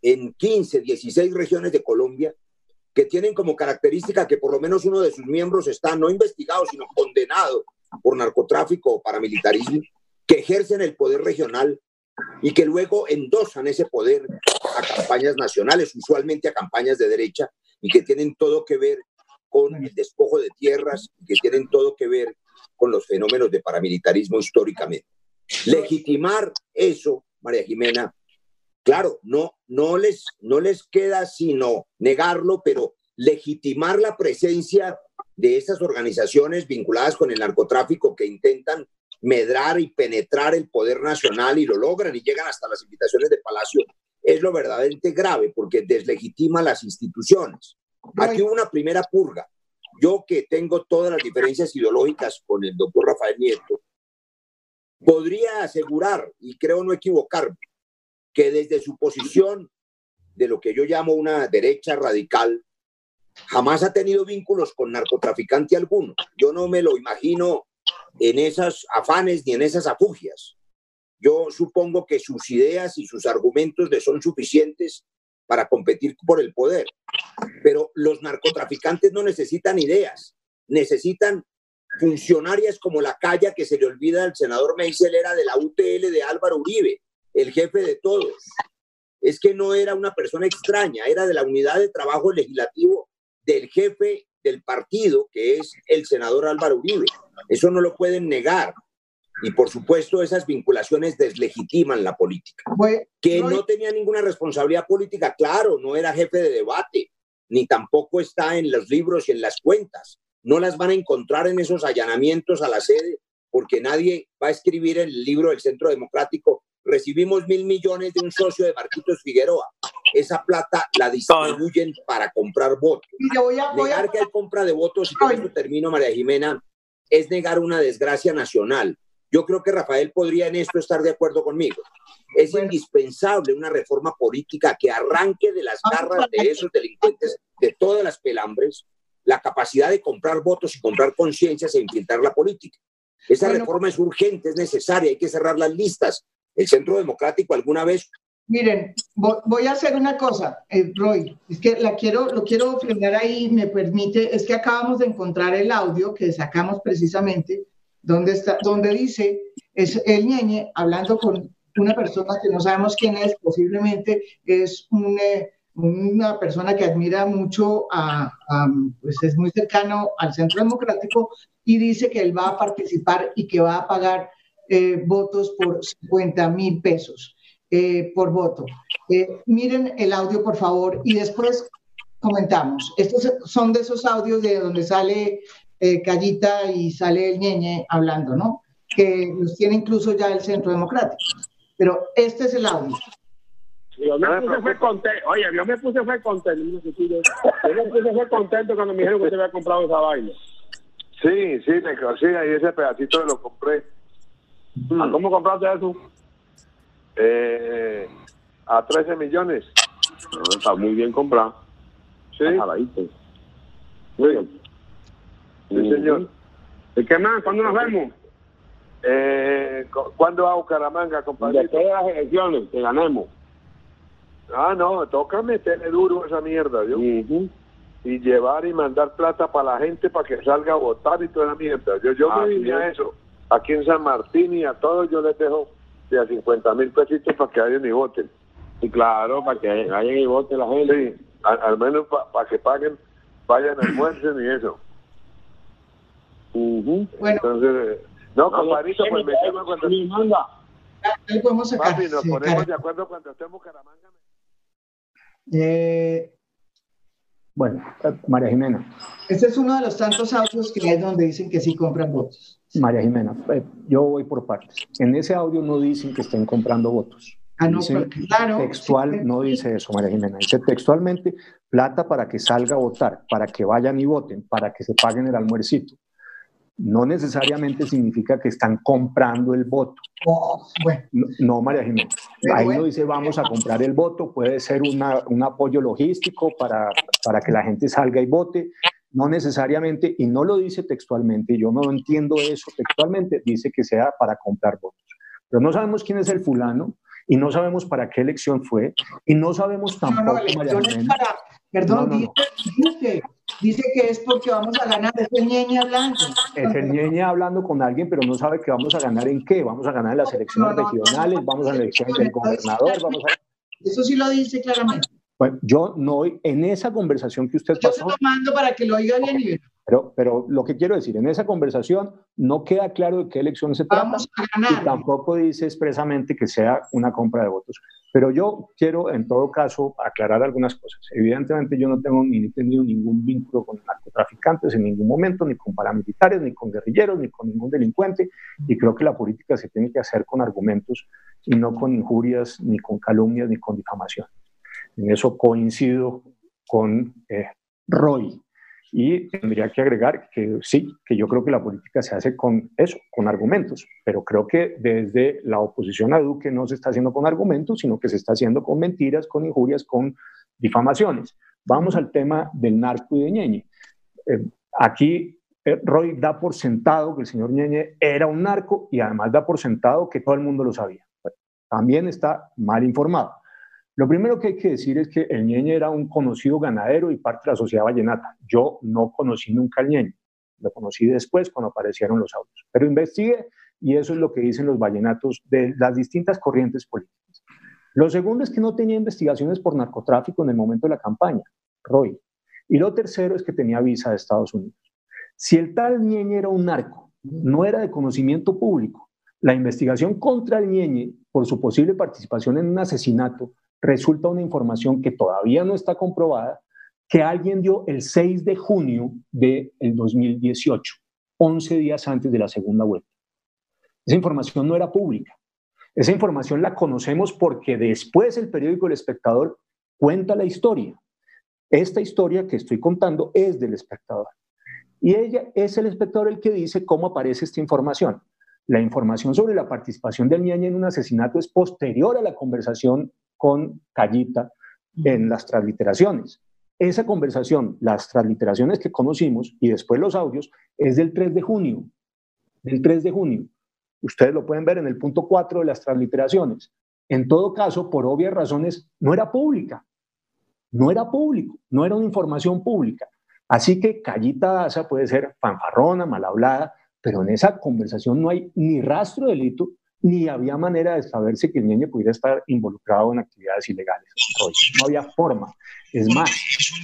en 15, 16 regiones de Colombia que tienen como característica que por lo menos uno de sus miembros está no investigado, sino condenado por narcotráfico o paramilitarismo, que ejercen el poder regional y que luego endosan ese poder a campañas nacionales, usualmente a campañas de derecha, y que tienen todo que ver con el despojo de tierras, que tienen todo que ver con los fenómenos de paramilitarismo históricamente. Legitimar eso, María Jimena, claro, no, no, les, no les queda sino negarlo, pero legitimar la presencia de esas organizaciones vinculadas con el narcotráfico que intentan medrar y penetrar el poder nacional y lo logran y llegan hasta las invitaciones de Palacio, es lo verdaderamente grave porque deslegitima las instituciones. Aquí hubo una primera purga. Yo que tengo todas las diferencias ideológicas con el doctor Rafael Nieto, podría asegurar, y creo no equivocarme, que desde su posición de lo que yo llamo una derecha radical, jamás ha tenido vínculos con narcotraficante alguno. Yo no me lo imagino en esos afanes ni en esas afugias. Yo supongo que sus ideas y sus argumentos le son suficientes para competir por el poder. Pero los narcotraficantes no necesitan ideas, necesitan funcionarias como la calle que se le olvida al senador Meisel era de la UTL de Álvaro Uribe, el jefe de todos. Es que no era una persona extraña, era de la unidad de trabajo legislativo del jefe del partido, que es el senador Álvaro Uribe. Eso no lo pueden negar. Y por supuesto, esas vinculaciones deslegitiman la política. que no tenía ninguna responsabilidad política, claro, no era jefe de debate, ni tampoco está en los libros y en las cuentas. No las van a encontrar en esos allanamientos a la sede, porque nadie va a escribir en el libro del Centro Democrático recibimos mil millones de un socio de Marquitos Figueroa. Esa plata la distribuyen para comprar votos. Negar que hay compra de votos, y con esto termino, María Jimena, es negar una desgracia nacional. Yo creo que Rafael podría en esto estar de acuerdo conmigo. Es indispensable una reforma política que arranque de las garras de esos delincuentes, de todas las pelambres, la capacidad de comprar votos y comprar conciencias e infiltrar la política. Esa reforma es urgente, es necesaria, hay que cerrar las listas, el Centro Democrático alguna vez. Miren, voy a hacer una cosa, eh, Roy, es que la quiero, lo quiero frenar ahí, me permite, es que acabamos de encontrar el audio que sacamos precisamente, donde, está, dice, es el ñeñe hablando con una persona que no sabemos quién es, posiblemente es eh, una persona que admira mucho, a, pues es muy cercano al Centro Democrático y dice que él va a participar y que va a pagar eh, votos por 50 mil pesos eh, por voto. Miren el audio, por favor, y después comentamos. Estos son de esos audios de donde sale Callita y sale el ñeñe hablando, ¿no? Que los tiene incluso ya el Centro Democrático. Pero este es el audio. Yo me puse fue contento. Oye, yo me puse fue contento. Yo me puse fue contento cuando me dijeron que usted había comprado esa vaina. Sí, sí, me sí, ahí ese pedacito lo compré. ¿A cómo compraste eso? Eh, a 13 millones. está muy bien comprado. Sí. Muy bien. Sí, señor. ¿Y qué más? ¿Cuándo nos vemos? Eh, ¿Cuándo a Bucaramanga, compadre? Después de las elecciones, que ganemos. Ah, no, toca meterle duro esa mierda, ¿yo? Y llevar y mandar plata para la gente para que salga a votar y toda la mierda. Yo, yo me diría eso aquí en San Martín y a todos yo les dejo de a 50 mil pesitos para que vayan y voten. Y claro, para que vayan y voten la gente. Sí, al, menos para que paguen, vayan, almuercen y eso. Bueno. Entonces, no, compadrito, pues me llama cuando... Manda. Ahí podemos sacar. Papi, nos ponemos de acuerdo cuando estemos Caramanga. Eh, bueno, eh, María Jimena. Este es uno de los tantos audios que hay donde dicen que sí compran votos. María Jimena, eh, yo voy por partes. En ese audio no dicen que estén comprando votos. Ah, no, claro. Textual no dice eso, María Jimena. Dice textualmente plata para que salga a votar, para que vayan y voten, para que se paguen el almuercito. No necesariamente significa que están comprando el voto. Oh, no, María Jimena. Ahí no dice vamos a comprar el voto, puede ser un apoyo logístico para, para que la gente salga y vote, no necesariamente, y no lo dice textualmente, yo no entiendo eso textualmente, dice que sea para comprar votos. Pero no sabemos quién es el fulano y no sabemos para qué elección fue y no sabemos tampoco, no, no, para, perdón, dice, Dice que es porque vamos a ganar, es el ñeñe hablando. Es el ñeñe hablando con alguien, pero no sabe que vamos a ganar en qué. Vamos a ganar en las elecciones regionales, vamos a las elecciones del gobernador, vamos a... Eso sí lo dice claramente. Bueno, yo no, en esa conversación que usted pasó... Yo estoy tomando para que lo oiga bien Pero, pero lo que quiero decir, en esa conversación no queda claro de qué elección se trata. Vamos a ganar. Y tampoco dice expresamente que sea una compra de votos. Pero yo quiero, en todo caso, aclarar algunas cosas. Evidentemente, yo no tengo ni tenido ningún vínculo con narcotraficantes en ningún momento, ni con paramilitares, ni con guerrilleros, ni con ningún delincuente. Y creo que la política se tiene que hacer con argumentos y no con injurias, ni con calumnias, ni con difamación. En eso coincido con eh, Roy. Y tendría que agregar que sí, que yo creo que la política se hace con eso, con argumentos, pero creo que desde la oposición a Duque no se está haciendo con argumentos, sino que se está haciendo con mentiras, con injurias, con difamaciones. Vamos al tema del narco y de Ñeñe. Eh, aquí eh, Roy da por sentado que el señor Ñeñe era un narco y además da por sentado que todo el mundo lo sabía. también está mal informado. Lo primero que hay que decir es que el ñeñe era un conocido ganadero y parte de la sociedad vallenata. Yo no conocí nunca al ñeñe, lo conocí después cuando aparecieron los autos. Pero investigué y eso es lo que dicen los vallenatos de las distintas corrientes políticas. Lo segundo es que no tenía investigaciones por narcotráfico en el momento de la campaña, Roy. Y lo tercero es que tenía visa de Estados Unidos. Si el tal ñeñe era un narco, no era de conocimiento público, la investigación contra el ñeñe por su posible participación en un asesinato resulta una información que todavía no está comprobada, que alguien dio el 6 de junio del 2018, 11 días antes de la segunda vuelta. Esa información no era pública. Esa información la conocemos porque después el periódico El Espectador cuenta la historia. Esta historia que estoy contando es del espectador. Y ella es el espectador el que dice cómo aparece esta información. La información sobre la participación del Ñaña en un asesinato es posterior a la conversación con Callita en las transliteraciones. Esa conversación, las transliteraciones que conocimos y después los audios, es del 3 de junio. Del 3 de junio. Ustedes lo pueden ver en el punto 4 de las transliteraciones. En todo caso, por obvias razones, no era pública. No era público, no era una información pública. Así que Callita Daza puede ser fanfarrona, mal hablada, pero en esa conversación no hay ni rastro de delito ni había manera de saberse que el niño pudiera estar involucrado en actividades ilegales. No había forma. Es más,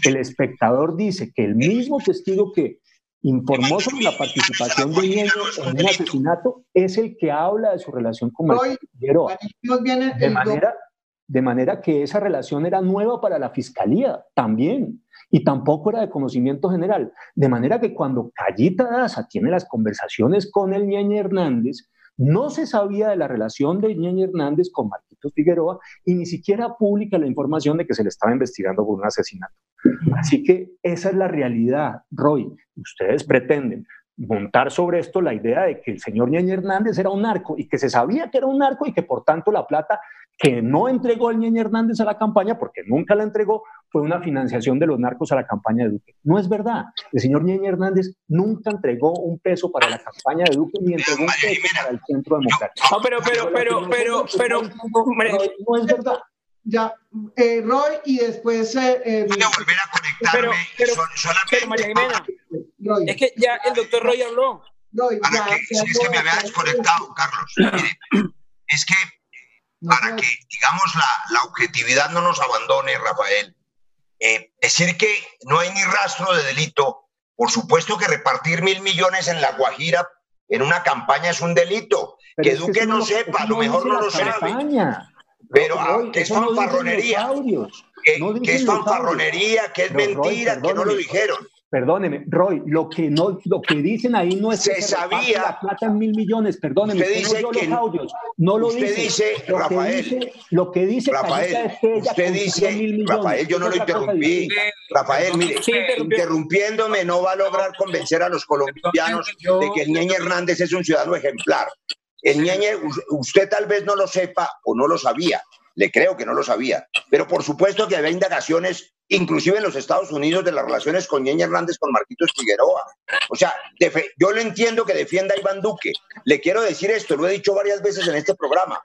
el espectador dice que el mismo testigo que informó sobre la participación de niño en un asesinato es el que habla de su relación con Martín De manera, de manera que esa relación era nueva para la fiscalía también y tampoco era de conocimiento general. De manera que cuando Callita Daza tiene las conversaciones con el Ñeñe Hernández, no se sabía de la relación de Ñeñe Hernández con Marquitos Figueroa y ni siquiera pública la información de que se le estaba investigando por un asesinato. Así que esa es la realidad, Roy. Ustedes pretenden montar sobre esto la idea de que el señor Ñeñe Hernández era un narco y que se sabía que era un narco y que por tanto la plata que no entregó el Ñeñe Hernández a la campaña, porque nunca la entregó, fue una financiación de los narcos a la campaña de Duque. No es verdad. El señor Ñeñe Hernández nunca entregó un peso para la campaña de Duque ni entregó un peso para el Centro Democrático. No, pero, pero, pero, pero, pero, no es verdad. Ya, eh, Roy, y después. Eh, eh, Voy a volver a conectarme. Pero, pero, María Jimena, es que ya el doctor Roy habló. Roy, ya, que, es que me había desconectado, Carlos. es que para que, digamos, la, la, objetividad no nos abandone, Rafael. Eh, decir que no hay ni rastro de delito, por supuesto que repartir mil millones en La Guajira en una campaña es un delito. que Duque no, sepa, a lo mejor no lo sabe. Pero ah, que es fanfarronería. Que, que, es fanfarronería, que es mentira, que no lo dijeron. Perdóneme, Roy, lo que no, lo que dicen ahí no es se que se sabía la plata en mil millones. Perdóneme, usted, dice no que los audios, no lo usted dice, lo Rafael, que dice, lo que dice Rafael, es que ella usted dice, mil millones, Rafael, yo no lo interrumpí. Rafael, mire, interrumpiéndome no va a lograr convencer a los colombianos de que el Ñeñe Hernández es un ciudadano ejemplar. El Ñeñe, usted tal vez no lo sepa o no lo sabía, le creo que no lo sabía, pero por supuesto que había indagaciones inclusive en los Estados Unidos, de las relaciones con Ñeña Hernández con Marquitos Figueroa. O sea, yo lo entiendo que defienda a Iván Duque. Le quiero decir esto, lo he dicho varias veces en este programa.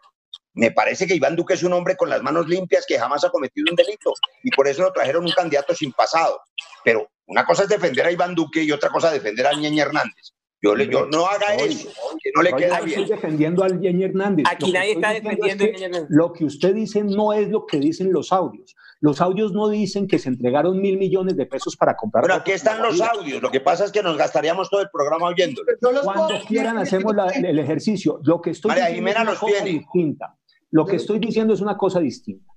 Me parece que Iván Duque es un hombre con las manos limpias que jamás ha cometido un delito y por eso lo trajeron un candidato sin pasado. Pero Una cosa es defender a Iván Duque y otra cosa defender a Ñeñe Hernández. Yo, le, yo no haga eso, que no le queda bien. Estoy defendiendo al Ñeñe Hernández. Aquí nadie está defendiendo a Ñeñe Hernández. Lo que usted dice no es lo que dicen los audios. Los audios no dicen que se entregaron mil millones de pesos para comprar. Pero aquí están los audios. Lo que pasa es que nos gastaríamos todo el programa oyéndolo. Cuando quieran hacemos el ejercicio. Lo que estoy María diciendo Jimena es una los cosa tiene. distinta. Lo que estoy diciendo es una cosa distinta.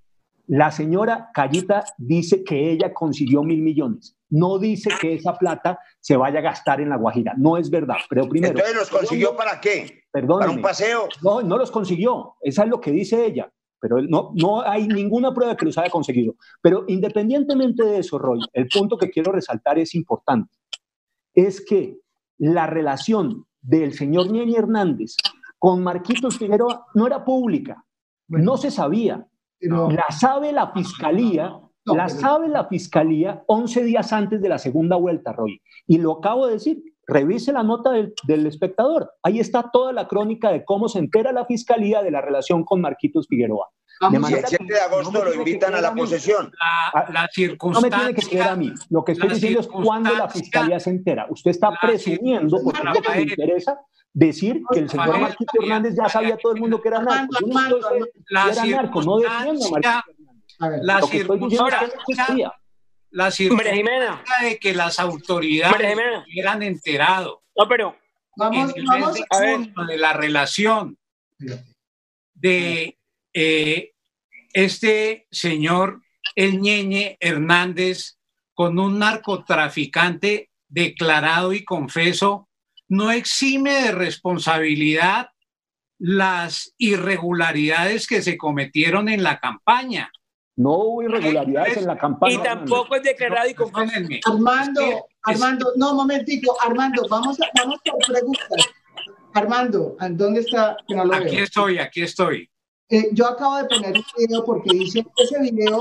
La señora Callita dice que ella consiguió mil millones. No dice que esa plata se vaya a gastar en la Guajira. No es verdad. Pero primero. Entonces, ¿los consiguió para qué? Perdóneme. ¿Para un paseo? No, no los consiguió. Esa es lo que dice ella. Pero no, no hay ninguna prueba que los haya conseguido. Pero independientemente de eso, Roy, el punto que quiero resaltar es importante. Es que la relación del señor Ñeñe Hernández con Marquitos Figueroa no era pública. No se sabía. Pero- La sabe la fiscalía, No, la pero- sabe la fiscalía 11 días antes de la segunda vuelta, Roy. Y lo acabo de decir. Revise la nota del, del espectador. Ahí está toda la crónica de cómo se entera la fiscalía de la relación con Marquitos Figueroa. Vamos De el 7 de agosto no lo invitan a la posesión. La, Ah, la No me circunstancia. tiene que creer a mí. Lo que estoy diciendo es cuándo la circunstancia- fiscalía se entera. Usted está presumiendo, porque es lo que me interesa, decir que el señor Marquito Hernández ya sabía todo el mundo que era narco. Yo no estoy La que era narco, no defiendo a Marquito la no circunstancia, la de que las autoridades hubieran enterado. No, pero vamos, en el vamos, mes a ver. de la relación de eh, este señor El Ñeñe Hernández con un narcotraficante declarado y confeso, no exime de responsabilidad las irregularidades que se cometieron en la campaña. No hubo irregularidades en la campaña. y tampoco es declarado y. Perdónenme. Armando, Armando, no, momentico, Armando, vamos, a, vamos por preguntas. Armando, ¿dónde está? Que no lo Aquí veo. estoy, aquí estoy. Eh, yo acabo de poner un video porque dice ese video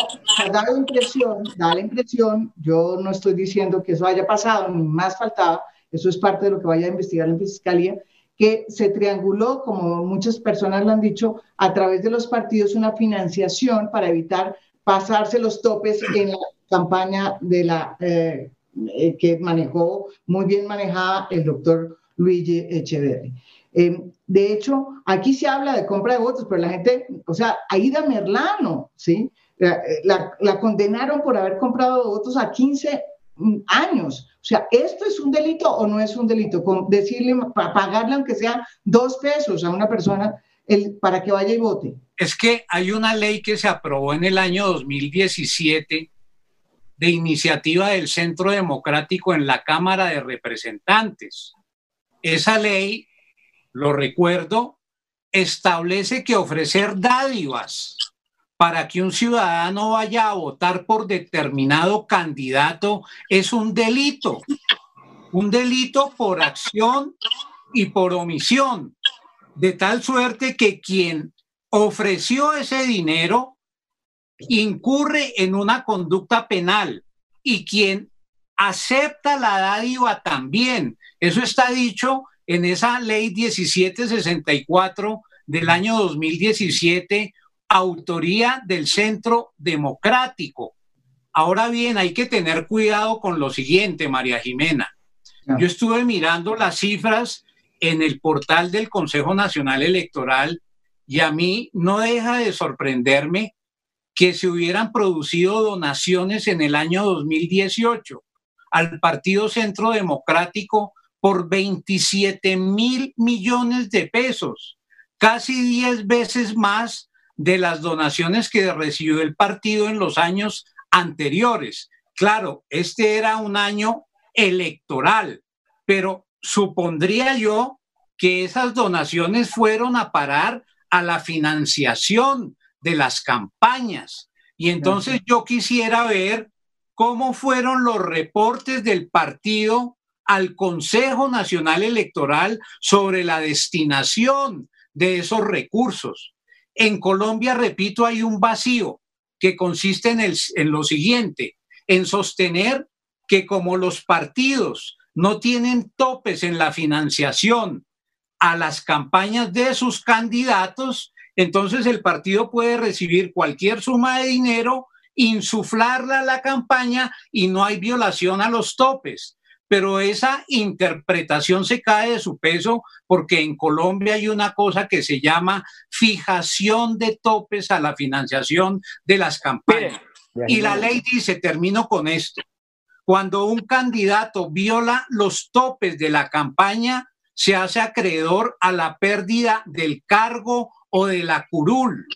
da la impresión, da la impresión, yo no estoy diciendo que eso haya pasado, ni más faltaba, eso es parte de lo que vaya a investigar la fiscalía, que se trianguló, como muchas personas lo han dicho, a través de los partidos una financiación para evitar pasarse los topes en la campaña de la eh, eh, que manejó muy bien manejada el doctor Luigi Echeverri. Eh, de hecho, aquí se habla de compra de votos, pero la gente, o sea, Aida Merlano, ¿sí? La, la- condenaron por haber comprado votos a 15 mm, años. O sea, ¿esto es un delito o no es un delito? Con decirle, pa- pagarle aunque sea dos pesos a una persona el, para que vaya y vote. Es que hay una ley que se aprobó en el año 2017 de iniciativa del Centro Democrático en la Cámara de Representantes. Esa ley, lo recuerdo, establece que ofrecer dádivas para que un ciudadano vaya a votar por determinado candidato es un delito. Un delito por acción y por omisión. De tal suerte que quien ofreció ese dinero incurre en una conducta penal y quien acepta la dádiva también. Eso está dicho en esa ley 1764 del año 2017, autoría del Centro Democrático. Ahora bien, hay que tener cuidado con lo siguiente, María Jimena. Yo estuve mirando las cifras en el portal del Consejo Nacional Electoral y a mí no deja de sorprenderme que se hubieran producido donaciones en el año 2018 al Partido Centro Democrático por 27 mil millones de pesos, casi 10 veces más de las donaciones que recibió el partido en los años anteriores. Claro, este era un año electoral, pero supondría yo que esas donaciones fueron a parar a la financiación de las campañas. Y entonces yo quisiera ver cómo fueron los reportes del partido al Consejo Nacional Electoral sobre la destinación de esos recursos. En Colombia, repito, hay un vacío que consiste en, lo siguiente, en sostener que como los partidos no tienen topes en la financiación a las campañas de sus candidatos, entonces el partido puede recibir cualquier suma de dinero insuflarla a la campaña y no hay violación a los topes. Pero esa interpretación se cae de su peso porque en Colombia hay una cosa que se llama fijación de topes a la financiación de las campañas. Y la ley dice, termino con esto, cuando un candidato viola los topes de la campaña, se hace acreedor a la pérdida del cargo o de la curul,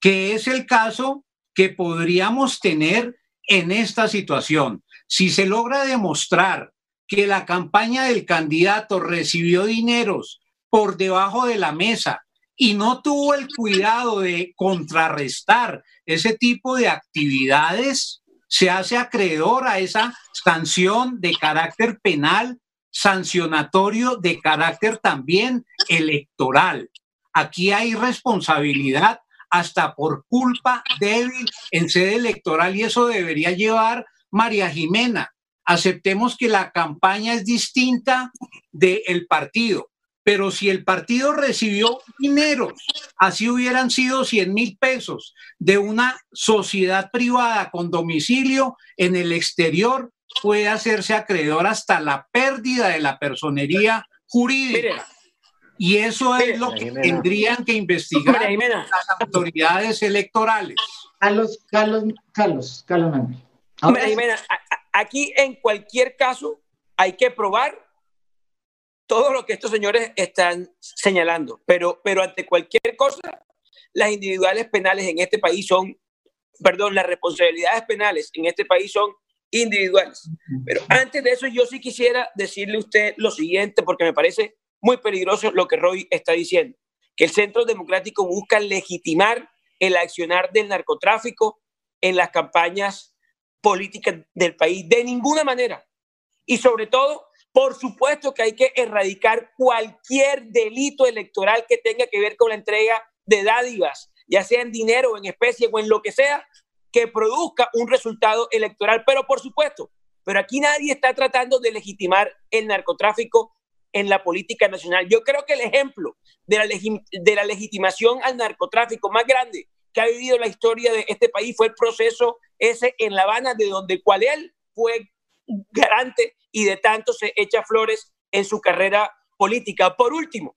que es el caso que podríamos tener en esta situación. Si se logra demostrar que la campaña del candidato recibió dineros por debajo de la mesa y no tuvo el cuidado de contrarrestar ese tipo de actividades, se hace acreedor a esa sanción de carácter penal, sancionatorio de carácter también electoral. Aquí hay responsabilidad hasta por culpa débil en sede electoral y eso debería llevar María Jimena. Aceptemos que la campaña es distinta del partido, pero si el partido recibió dinero, así hubieran sido 100 mil pesos de una sociedad privada con domicilio en el exterior, puede hacerse acreedor hasta la pérdida de la personería jurídica. Y eso es lo que tendrían que investigar las autoridades electorales. Carlos, Carlos, Carlos, Carlos Jimena, aquí en cualquier caso hay que probar todo lo que estos señores están señalando, pero, pero ante cualquier cosa, las individuales penales en este país son, perdón, las responsabilidades penales en este país son individuales. Pero antes de eso, yo sí quisiera decirle a usted lo siguiente, porque me parece muy peligroso lo que Roy está diciendo, que el Centro Democrático busca legitimar el accionar del narcotráfico en las campañas políticas del país, de ninguna manera. Y sobre todo, por supuesto que hay que erradicar cualquier delito electoral que tenga que ver con la entrega de dádivas, ya sea en dinero, en especie o en lo que sea, que produzca un resultado electoral. Pero por supuesto, pero aquí nadie está tratando de legitimar el narcotráfico en la política nacional. Yo creo que el ejemplo de la, de la legitimación al narcotráfico más grande que ha vivido la historia de este país fue el proceso ese en La Habana, de donde cual él fue garante y de tanto se echa flores en su carrera política. Por último,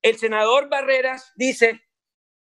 el senador Barreras dice,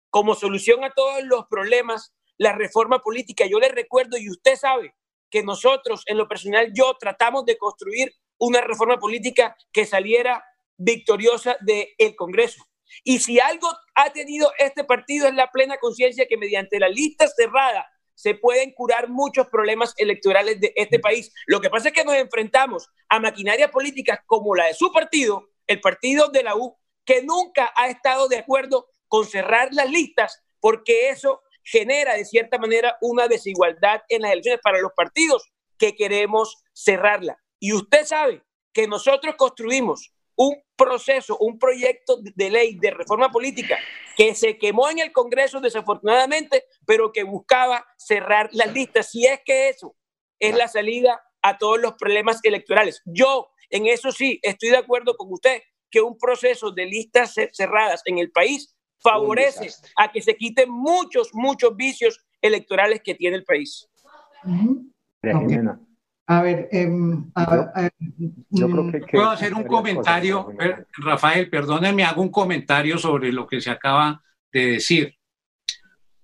como solución a todos los problemas, la reforma política. Yo le recuerdo, y usted sabe, que nosotros, en lo personal, yo tratamos de construir una reforma política que saliera victoriosa del Congreso. Y si algo ha tenido este partido es la plena conciencia que mediante la lista cerrada se pueden curar muchos problemas electorales de este país. Lo que pasa es que nos enfrentamos a maquinarias políticas como la de su partido, el partido de la U, que nunca ha estado de acuerdo con cerrar las listas, porque eso genera de cierta manera una desigualdad en las elecciones para los partidos que queremos cerrarla. Y usted sabe que nosotros construimos un proceso, un proyecto de ley de reforma política que se quemó en el Congreso desafortunadamente, pero que buscaba cerrar las listas. Si es que eso es la salida a todos los problemas electorales. Yo en eso sí estoy de acuerdo con usted que un proceso de listas cerradas en el país favorece a que se quiten muchos, muchos vicios electorales que tiene el país. A ver, em, yo creo mm, que, puedo hacer un comentario, Rafael, perdóneme, hago un comentario sobre lo que se acaba de decir.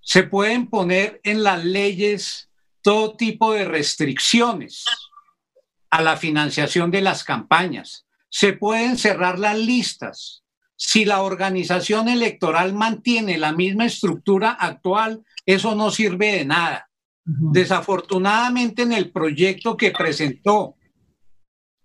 Se pueden poner en las leyes todo tipo de restricciones a la financiación de las campañas. Se pueden cerrar las listas. Si la organización electoral mantiene la misma estructura actual, eso no sirve de nada Desafortunadamente en el proyecto que presentó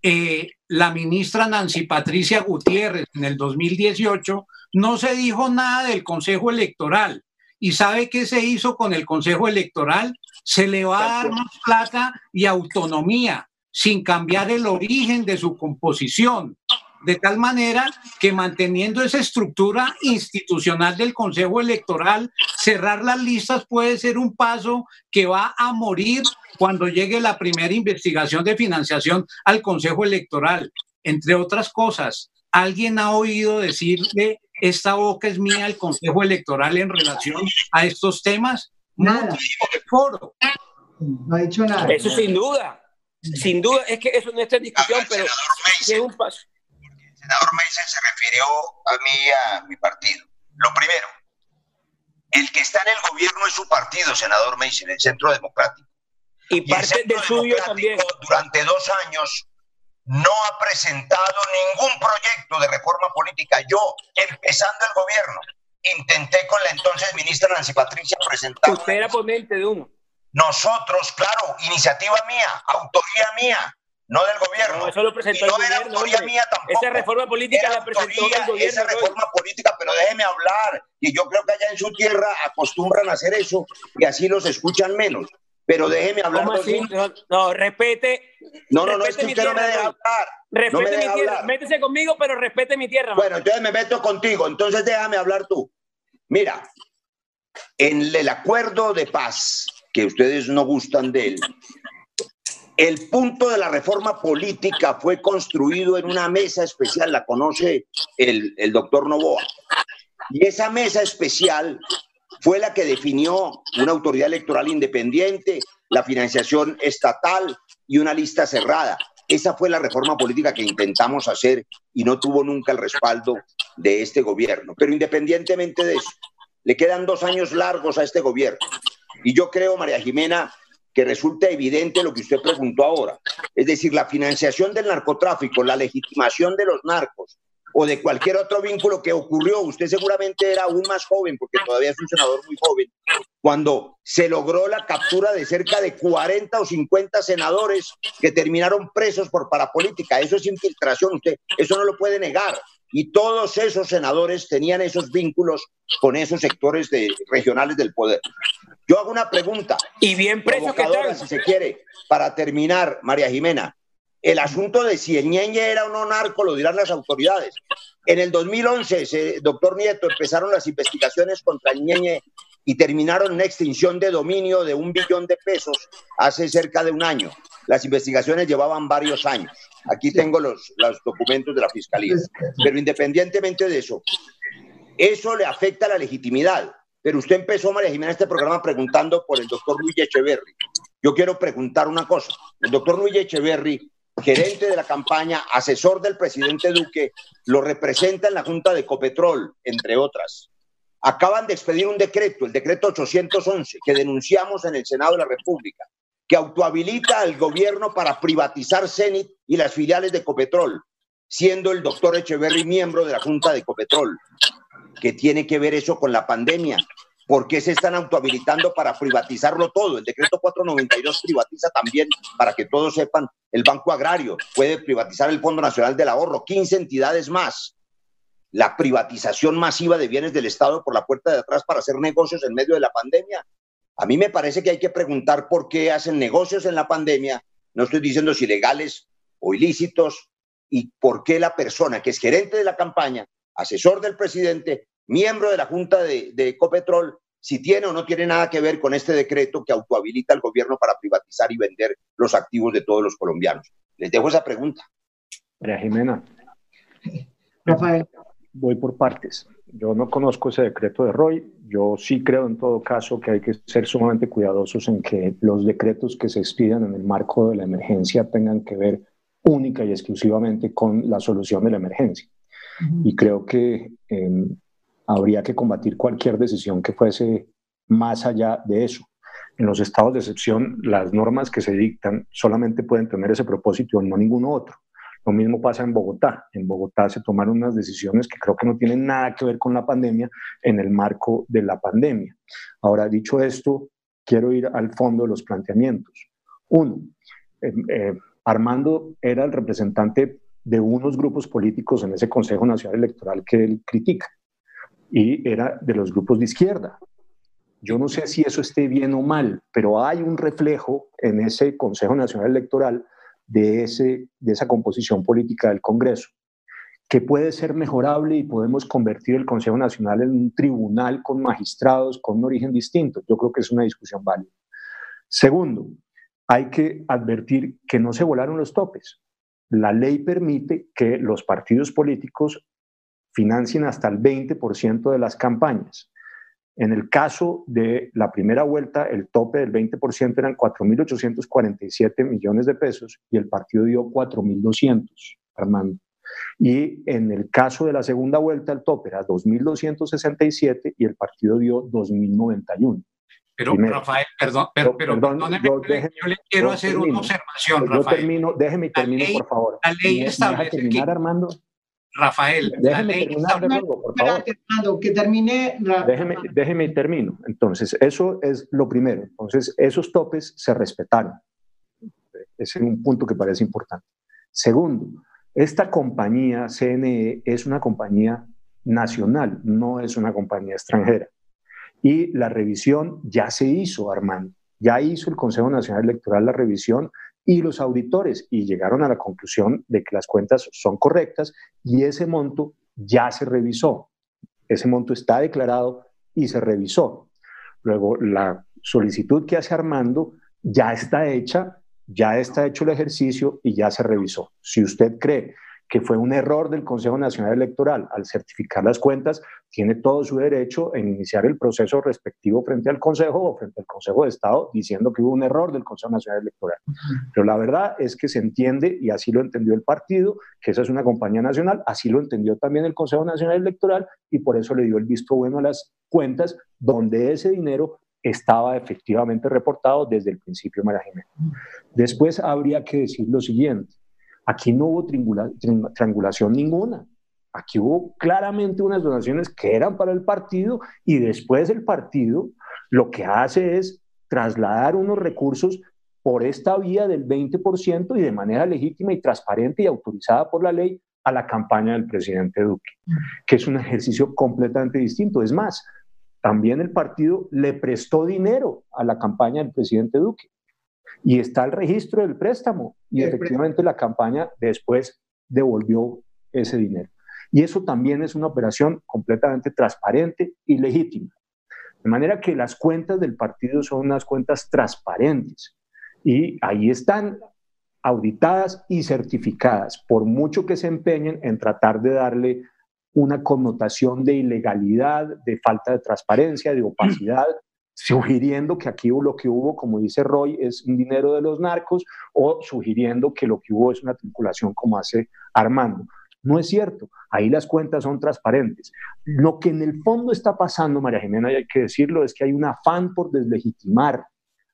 eh, la ministra Nancy Patricia Gutiérrez en el 2018, no se dijo nada del Consejo Electoral. ¿Y sabe qué se hizo con el Consejo Electoral? Se le va a dar más plata y autonomía sin cambiar el origen de su composición de tal manera que manteniendo esa estructura institucional del Consejo Electoral, cerrar las listas puede ser un paso que va a morir cuando llegue la primera investigación de financiación al Consejo Electoral. Entre otras cosas, ¿alguien ha oído decirle esta boca es mía al Consejo Electoral en relación a estos temas? Nada. foro. No ha dicho nada. Eso sin duda. Sin duda, es que eso no está en discusión, pero es un paso. Senador Meisen se refirió a mí, a mi partido. Lo primero, el que está en el gobierno es su partido, senador Meisen, el Centro Democrático. Y parte del suyo también. Durante dos años no ha presentado ningún proyecto de reforma política. Yo, empezando el gobierno, intenté con la entonces ministra Nancy Patricia presentar. Usted era ponente de uno. Nosotros, claro, iniciativa mía, autoría mía, no del gobierno. No, eso lo presentó y no el era gobierno, autoría hombre. mía tampoco. Esa reforma política Era la presentó autoría, el gobierno. Esa reforma política, pero déjeme hablar. Y yo creo que allá en su tierra acostumbran a hacer eso y así los escuchan menos. Pero déjeme hablar. No, no, respete. No, no, no, es que usted no me deja hablar. Respete No me mi tierra. hablar. Métese conmigo, pero respete mi tierra. Bueno, entonces me meto contigo. Entonces déjame hablar tú. Mira, en el acuerdo de paz, que ustedes no gustan de él, el punto de la reforma política fue construido en una mesa especial, la conoce el, doctor Novoa. Y esa mesa especial fue la que definió una autoridad electoral independiente, la financiación estatal y una lista cerrada. Esa fue la reforma política que intentamos hacer y no tuvo nunca el respaldo de este gobierno. Pero independientemente de eso, le quedan dos años largos a este gobierno. Y yo creo, María Jimena, que resulta evidente lo que usted preguntó ahora. Es decir, la financiación del narcotráfico, la legitimación de los narcos o de cualquier otro vínculo que ocurrió. Usted seguramente era aún más joven, porque todavía es un senador muy joven, cuando se logró la captura de cerca de 40 o 50 senadores que terminaron presos por parapolítica. Eso es infiltración, usted eso no lo puede negar. Y todos esos senadores tenían esos vínculos con esos sectores de, regionales del poder. Yo hago una pregunta. Y bien presos que provocadora, están. si se quiere, para terminar, María Jimena. El asunto de si el Ñeñe era o no narco lo dirán las autoridades. En el 2011, ese, doctor Nieto, empezaron las investigaciones contra el Ñeñe y terminaron en una extinción de dominio de un billón de pesos hace cerca de un año. Las investigaciones llevaban varios años. Aquí tengo los, los documentos de la fiscalía. Pero independientemente de eso, eso le afecta a la legitimidad. Pero usted empezó, María Jimena, este programa preguntando por el doctor Luis Echeverry. Yo quiero preguntar una cosa. El doctor Luis Echeverry, gerente de la campaña, asesor del presidente Duque, lo representa en la Junta de Copetrol, entre otras. Acaban de expedir un decreto, el decreto 811, que denunciamos en el Senado de la República, que autohabilita al gobierno para privatizar CENIT y las filiales de Copetrol, siendo el doctor Echeverry miembro de la Junta de Copetrol. ¿Qué tiene que ver eso con la pandemia? ¿Por qué se están autohabilitando para privatizarlo todo? El decreto 492 privatiza también, para que todos sepan, el Banco Agrario, puede privatizar el Fondo Nacional del Ahorro, 15 entidades más. La privatización masiva de bienes del Estado por la puerta de atrás para hacer negocios en medio de la pandemia. A mí me parece que hay que preguntar por qué hacen negocios en la pandemia. No estoy diciendo si legales o ilícitos, y por qué la persona que es gerente de la campaña, asesor del presidente, miembro de la Junta de, de Ecopetrol, si tiene o no tiene nada que ver con este decreto que autohabilita al gobierno para privatizar y vender los activos de todos los colombianos. Les dejo esa pregunta. María Jimena. Rafael. Voy por partes. Yo no conozco ese decreto de Roy. Yo sí creo en todo caso que hay que ser sumamente cuidadosos en que los decretos que se expidan en el marco de la emergencia tengan que ver única y exclusivamente con la solución de la emergencia. Y creo que eh, habría que combatir cualquier decisión que fuese más allá de eso. En los estados de excepción, las normas que se dictan solamente pueden tener ese propósito y no ninguno otro. Lo mismo pasa en Bogotá. En Bogotá se tomaron unas decisiones que creo que no tienen nada que ver con la pandemia en el marco de la pandemia. Ahora, dicho esto, quiero ir al fondo de los planteamientos. Uno, eh, eh, Armando era el representante de unos grupos políticos en ese Consejo Nacional Electoral que él critica y era de los grupos de izquierda. Yo no sé si eso esté bien o mal, pero hay un reflejo en ese Consejo Nacional Electoral de, ese, de esa composición política del Congreso, que puede ser mejorable y podemos convertir el Consejo Nacional en un tribunal con magistrados con un origen distinto. Yo creo que es una discusión válida. Segundo, hay que advertir que no se volaron los topes. La ley permite que los partidos políticos financien hasta el 20% de las campañas. En el caso de la primera vuelta, el tope del 20% eran 4.847 millones de pesos y el partido dio 4.200, Armando. Y en el caso de la segunda vuelta, el tope era 2.267 y el partido dio 2.091. Pero, Rafael, perdón, pero, pero yo, le quiero hacer una observación, Rafael. Yo termino, déjeme termino, por favor. La ley establece terminar, que, Armando? Rafael, déjeme terminar, Armando, por favor. Armando, que termine. Déjeme, déjeme termino. Entonces, eso es lo primero. Entonces, esos topes se respetaron. Ese es un punto que parece importante. Segundo, esta compañía CNE es una compañía nacional, no es una compañía extranjera. Y la revisión ya se hizo, Armando. Ya hizo el Consejo Nacional Electoral la revisión y los auditores y llegaron a la conclusión de que las cuentas son correctas y ese monto ya se revisó. Ese monto está declarado y se revisó. Luego, la solicitud que hace Armando ya está hecha ya está hecho el ejercicio y ya se revisó. Si usted cree que fue un error del Consejo Nacional Electoral al certificar las cuentas, tiene todo su derecho en iniciar el proceso respectivo frente al Consejo o frente al Consejo de Estado diciendo que hubo un error del Consejo Nacional Electoral. Pero la verdad es que se entiende, y así lo entendió el partido, que esa es una compañía nacional, así lo entendió también el Consejo Nacional Electoral y por eso le dio el visto bueno a las cuentas donde ese dinero estaba efectivamente reportado desde el principio Jiménez. Después habría que decir lo siguiente, aquí no hubo triangulación ninguna, aquí hubo claramente unas donaciones que eran para el partido y después el partido lo que hace es trasladar unos recursos por esta vía del 20% y de manera legítima y transparente y autorizada por la ley a la campaña del presidente Duque, que es un ejercicio completamente distinto. Es más, también el partido le prestó dinero a la campaña del presidente Duque. Y está el registro del préstamo. Y efectivamente la campaña después devolvió ese dinero. Y eso también es una operación completamente transparente y legítima. De manera que las cuentas del partido son unas cuentas transparentes. Y ahí están auditadas y certificadas, por mucho que se empeñen en tratar de darle una connotación de ilegalidad, de falta de transparencia, de opacidad, sugiriendo que aquí lo que hubo, como dice Roy, es un dinero de los narcos o sugiriendo que lo que hubo es una trinculación como hace Armando. No es cierto, ahí las cuentas son transparentes. Lo que en el fondo está pasando, María Jimena, y hay que decirlo, es que hay un afán por deslegitimar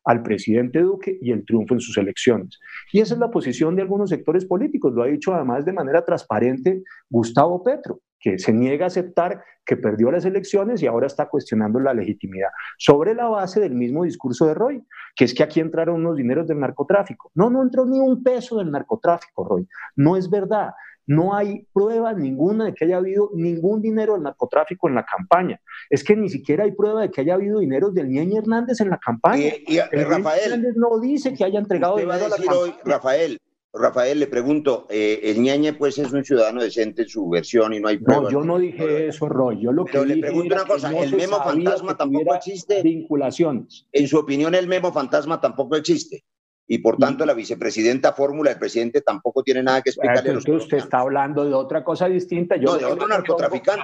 al presidente Duque y el triunfo en sus elecciones. Y esa es la posición de algunos sectores políticos, lo ha dicho además de manera transparente Gustavo Petro que se niega a aceptar que perdió las elecciones y ahora está cuestionando la legitimidad, sobre la base del mismo discurso de Roy, que es que aquí entraron unos dineros del narcotráfico. No, no entró ni un peso del narcotráfico, Roy. No es verdad. No hay prueba ninguna de que haya habido ningún dinero del narcotráfico en la campaña. Es que ni siquiera hay prueba de que haya habido dinero del Ñeñe Hernández en la campaña. Y, Rafael Hernández no dice que haya entregado dinero a la campaña. Rafael, Rafael, le pregunto, eh, el ñañe pues es un ciudadano decente en su versión y no hay pruebas. No, yo no dije eso, Roy. Yo lo Pero le pregunto una cosa, ¿el memo fantasma tampoco existe? Vinculaciones. En su opinión, el memo fantasma tampoco existe y por tanto la vicepresidenta fórmula del presidente tampoco tiene nada que explicarle. a usted está hablando de otra cosa distinta. Yo no, de otro narcotraficante.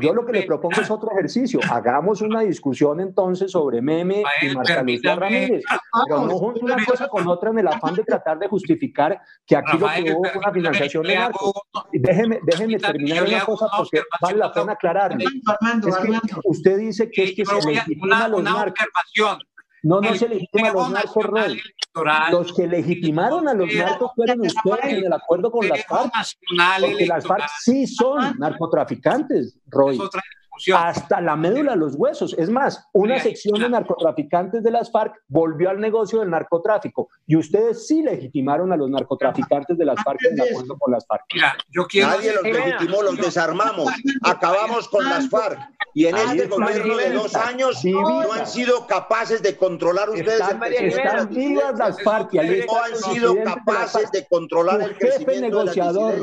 yo lo que le propongo es otro ejercicio. Hagamos una discusión entonces sobre Meme y Marta Lucía Ramírez. Pero no junto una cosa con otra en el afán de tratar de justificar que aquí lo que hubo fue una financiación de narcos. Déjeme, déjeme terminar una cosa porque vale la pena aclararle. Es que usted dice que es que se legitima los narcos. No, no se legitima a los narcos, Roy. Los que legitimaron a los narcos fueron ustedes en el acuerdo con las FARC. Porque las FARC sí son narcotraficantes, Roy hasta la médula, los huesos. Es más, una sección de narcotraficantes de las FARC volvió al negocio del narcotráfico. Y ustedes sí legitimaron a los narcotraficantes de las FARC en acuerdo con las FARC. Nadie los legitimó, los desarmamos, acabamos con las FARC. Y en este gobierno de dos años no han sido capaces de controlar ustedes están, el Están vivas las FARC y no han sido capaces de controlar el jefe negociador,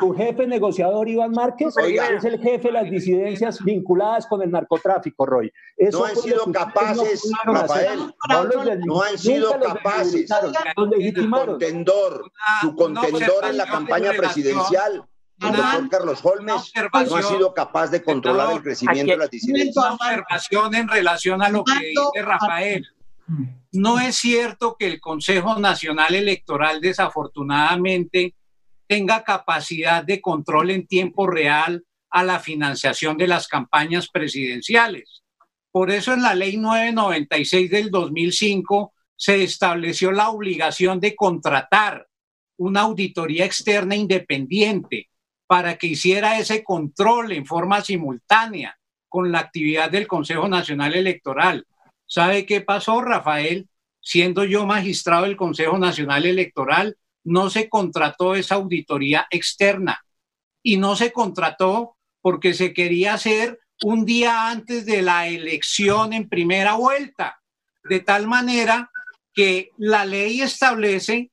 Tu jefe negociador Iván Márquez. Es el jefe de las disidencias vinculadas con el narcotráfico, Roy. no han sido capaces, Rafael, no, han sido capaces. Su contendor, su contendor en la campaña presidencial el doctor Carlos Holmes no ha sido capaz de controlar el crecimiento de las disidencias. Una observación en relación a lo que dice Rafael. No es cierto que el Consejo Nacional Electoral desafortunadamente tenga capacidad de control en tiempo real a la financiación de las campañas presidenciales. Por eso en la ley 996 del 2005 se estableció la obligación de contratar una auditoría externa independiente para que hiciera ese control en forma simultánea con la actividad del Consejo Nacional Electoral. ¿Sabe qué pasó, Rafael? Siendo yo magistrado del Consejo Nacional Electoral, no se contrató esa auditoría externa y no se contrató porque se quería hacer un día antes de la elección en primera vuelta, de tal manera que la ley establece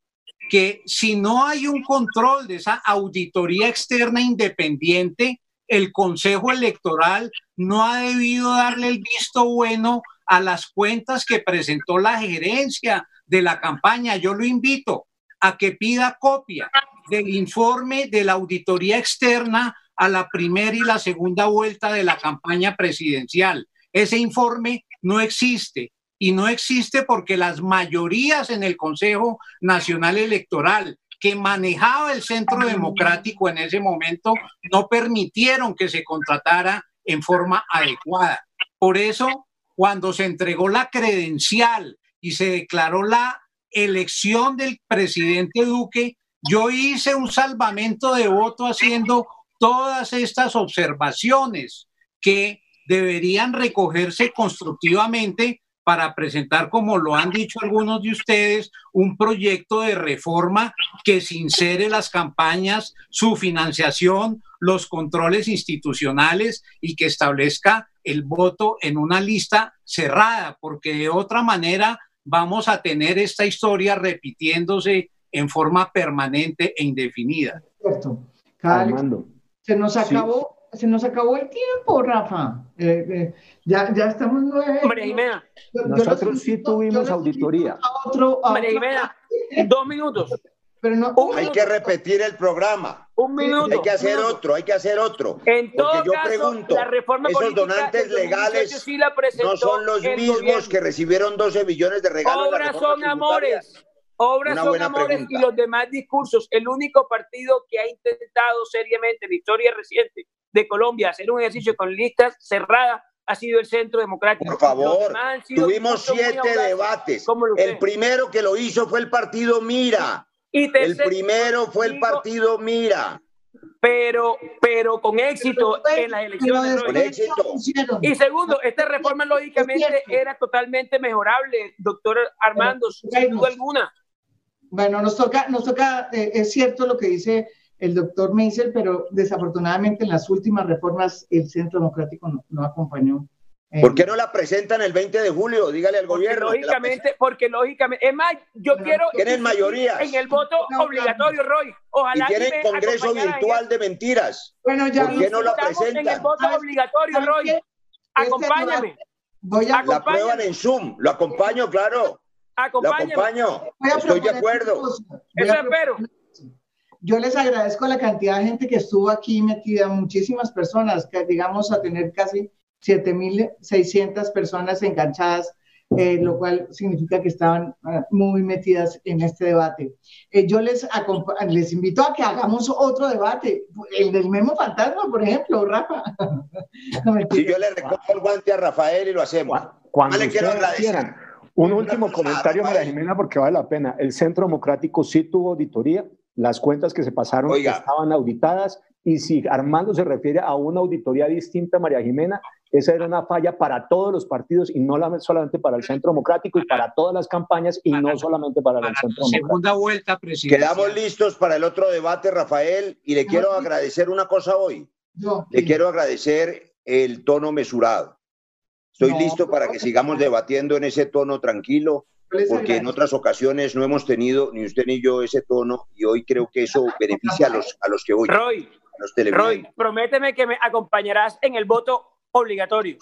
que si no hay un control de esa auditoría externa independiente, el Consejo Electoral no ha debido darle el visto bueno a las cuentas que presentó la gerencia de la campaña. Yo lo invito a que pida copia del informe de la auditoría externa a la primera y la segunda vuelta de la campaña presidencial. Ese informe no existe y no existe porque las mayorías en el Consejo Nacional Electoral que manejaba el Centro Democrático en ese momento no permitieron que se contratara en forma adecuada. Por eso, cuando se entregó la credencial y se declaró la elección del presidente Duque, yo hice un salvamento de voto haciendo todas estas observaciones que deberían recogerse constructivamente para presentar, como lo han dicho algunos de ustedes, un proyecto de reforma que sincere las campañas, su financiación, los controles institucionales y que establezca el voto en una lista cerrada, porque de otra manera vamos a tener esta historia repitiéndose en forma permanente e indefinida. Se nos acabó, se nos acabó el tiempo, Rafa. Eh, eh, ya, ya estamos nueve. María Jimena. Nosotros sí tuvimos auditoría. María Jimena, dos minutos. Pero no, hay que repetir el programa. Un minuto. Hay que hacer otro, hay que hacer otro. En todo yo caso, pregunto, la reforma esos donantes legales no son los mismos que recibieron 12 billones de regalos. Obras son amores. Obras son amores y los demás discursos. El único partido que ha intentado seriamente en la historia reciente de Colombia hacer un ejercicio con listas cerradas ha sido el Centro Democrático. Por favor, tuvimos siete debates. El primero que lo hizo fue el partido Mira el primero fue el partido Mira. Pero, pero con éxito en las elecciones. Con éxito. Y segundo, esta reforma lógicamente era totalmente mejorable, doctor Armando, sin duda alguna. Bueno, nos toca, nos toca, eh, es cierto lo que dice el doctor Meisel, pero desafortunadamente en las últimas reformas el Centro Democrático no acompañó ¿Por qué no la presentan el 20 de julio? Dígale al gobierno. Lógicamente, porque lógicamente, es más, yo quiero. Tienen mayoría. En el voto obligatorio, Roy. Ojalá. Y tienen congreso virtual de mentiras. Bueno, ya. ¿Por qué no la presentan? En el voto obligatorio, Roy. Este Acompáñame. Voy a la prueban en Zoom. Lo acompaño, claro. Acompáñame. Acompaño. Estoy de acuerdo. Eso espero. Yo les agradezco la cantidad de gente que estuvo aquí metida, muchísimas personas, que digamos a tener casi 7.600 personas enganchadas, eh, lo cual significa que estaban ah, muy metidas en este debate. Eh, yo les, les invito a que hagamos otro debate, el del Memo Fantasma, por ejemplo, Rafa. si yo le recojo el guante a Rafael y lo hacemos. Cuando le quiero agradecer. Un último comentario, María Jimena, porque vale la pena. El Centro Democrático sí tuvo auditoría, las cuentas que se pasaron estaban auditadas y si Armando se refiere a una auditoría distinta, María Jimena, esa era una falla para todos los partidos y no solamente para el Centro Democrático y para todas las campañas y no solamente para, el Centro Democrático. Segunda vuelta, presidente. Quedamos listos para el otro debate, Rafael, y le quiero agradecer una cosa hoy. Le quiero agradecer el tono mesurado. Estoy listo para que sigamos debatiendo en ese tono tranquilo, porque en otras ocasiones no hemos tenido ni usted ni yo ese tono y hoy creo que eso beneficia a los, a los que voy. Roy, Roy, prométeme que me acompañarás en el voto obligatorio.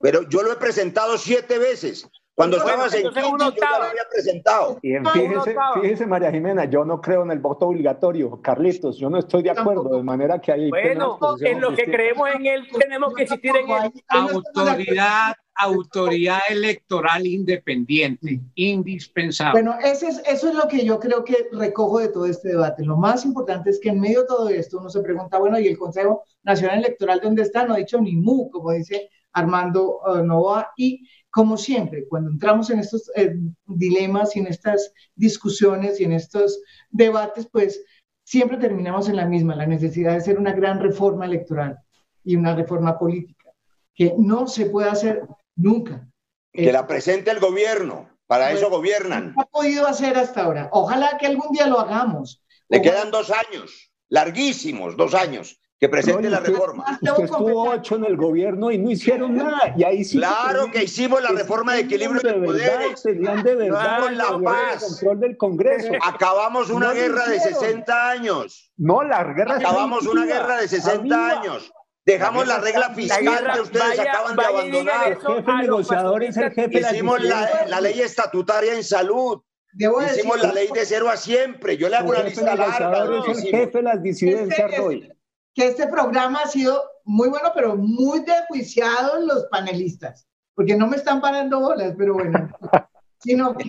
Pero yo lo he presentado siete veces. Cuando estabas en quinto, yo ya lo había presentado. Y fíjese, fíjese, María Jimena, yo no creo en el voto obligatorio. Carlitos, yo no estoy de acuerdo, de manera que hay... Bueno, en lo que creemos en él, tenemos que existir en él. Autoridad, autoridad electoral independiente, indispensable. Bueno, eso es, eso es lo que yo creo que recojo de todo este debate. Lo más importante es que en medio de todo esto uno se pregunta, bueno, ¿y el Consejo Nacional Electoral dónde está? No ha dicho ni mu, como dice Armando uh, Novoa, y como siempre, cuando entramos en estos eh, dilemas y en estas discusiones y en estos debates, pues siempre terminamos en la misma, la necesidad de hacer una gran reforma electoral y una reforma política, que no se puede hacer nunca. Que la presente el gobierno, para eso gobiernan. No ha podido hacer hasta ahora. Ojalá que algún día lo hagamos. Le quedan dos años, larguísimos, dos años que presente la reforma. Usted estuvo ocho en el gobierno y no hicieron nada. Y ahí sí claro que, hicimos la reforma de equilibrio de, poderes. Tenían de verdad la paz. control del Congreso. Acabamos una guerra de 60 años. No, la guerra Acabamos una guerra de 60 años. Dejamos la, regla fiscal que ustedes acaban de abandonar. El jefe negociador es el jefe Hicimos la, la ley estatutaria en salud. Hicimos la ley de cero a siempre. Yo le hago una lista larga. Es el jefe de las disidencias, Roy que este programa ha sido muy bueno, pero muy desjuiciado los panelistas, porque no me están parando bolas, pero bueno, sino que,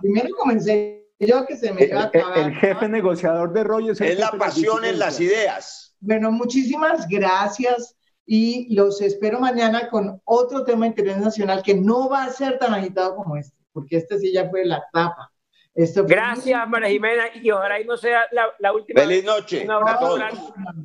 primero comencé yo que se me iba a acabar. El, jefe negociador de rollo es, la pasión en las ideas. Bueno, muchísimas gracias y los espero mañana con otro tema internacional que no va a ser tan agitado como este, porque este sí ya fue la tapa. Gracias, María Jimena, y ojalá y no sea la, última. Feliz noche. Un abrazo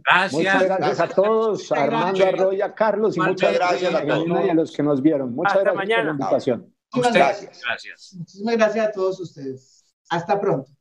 Gracias. Muchas gracias a todos, a Armando Arroya, Carlos, y muchas, gracias, a, y a los que nos vieron. Muchas gracias por la invitación. Muchas gracias. gracias. Muchísimas gracias a todos ustedes. Hasta pronto.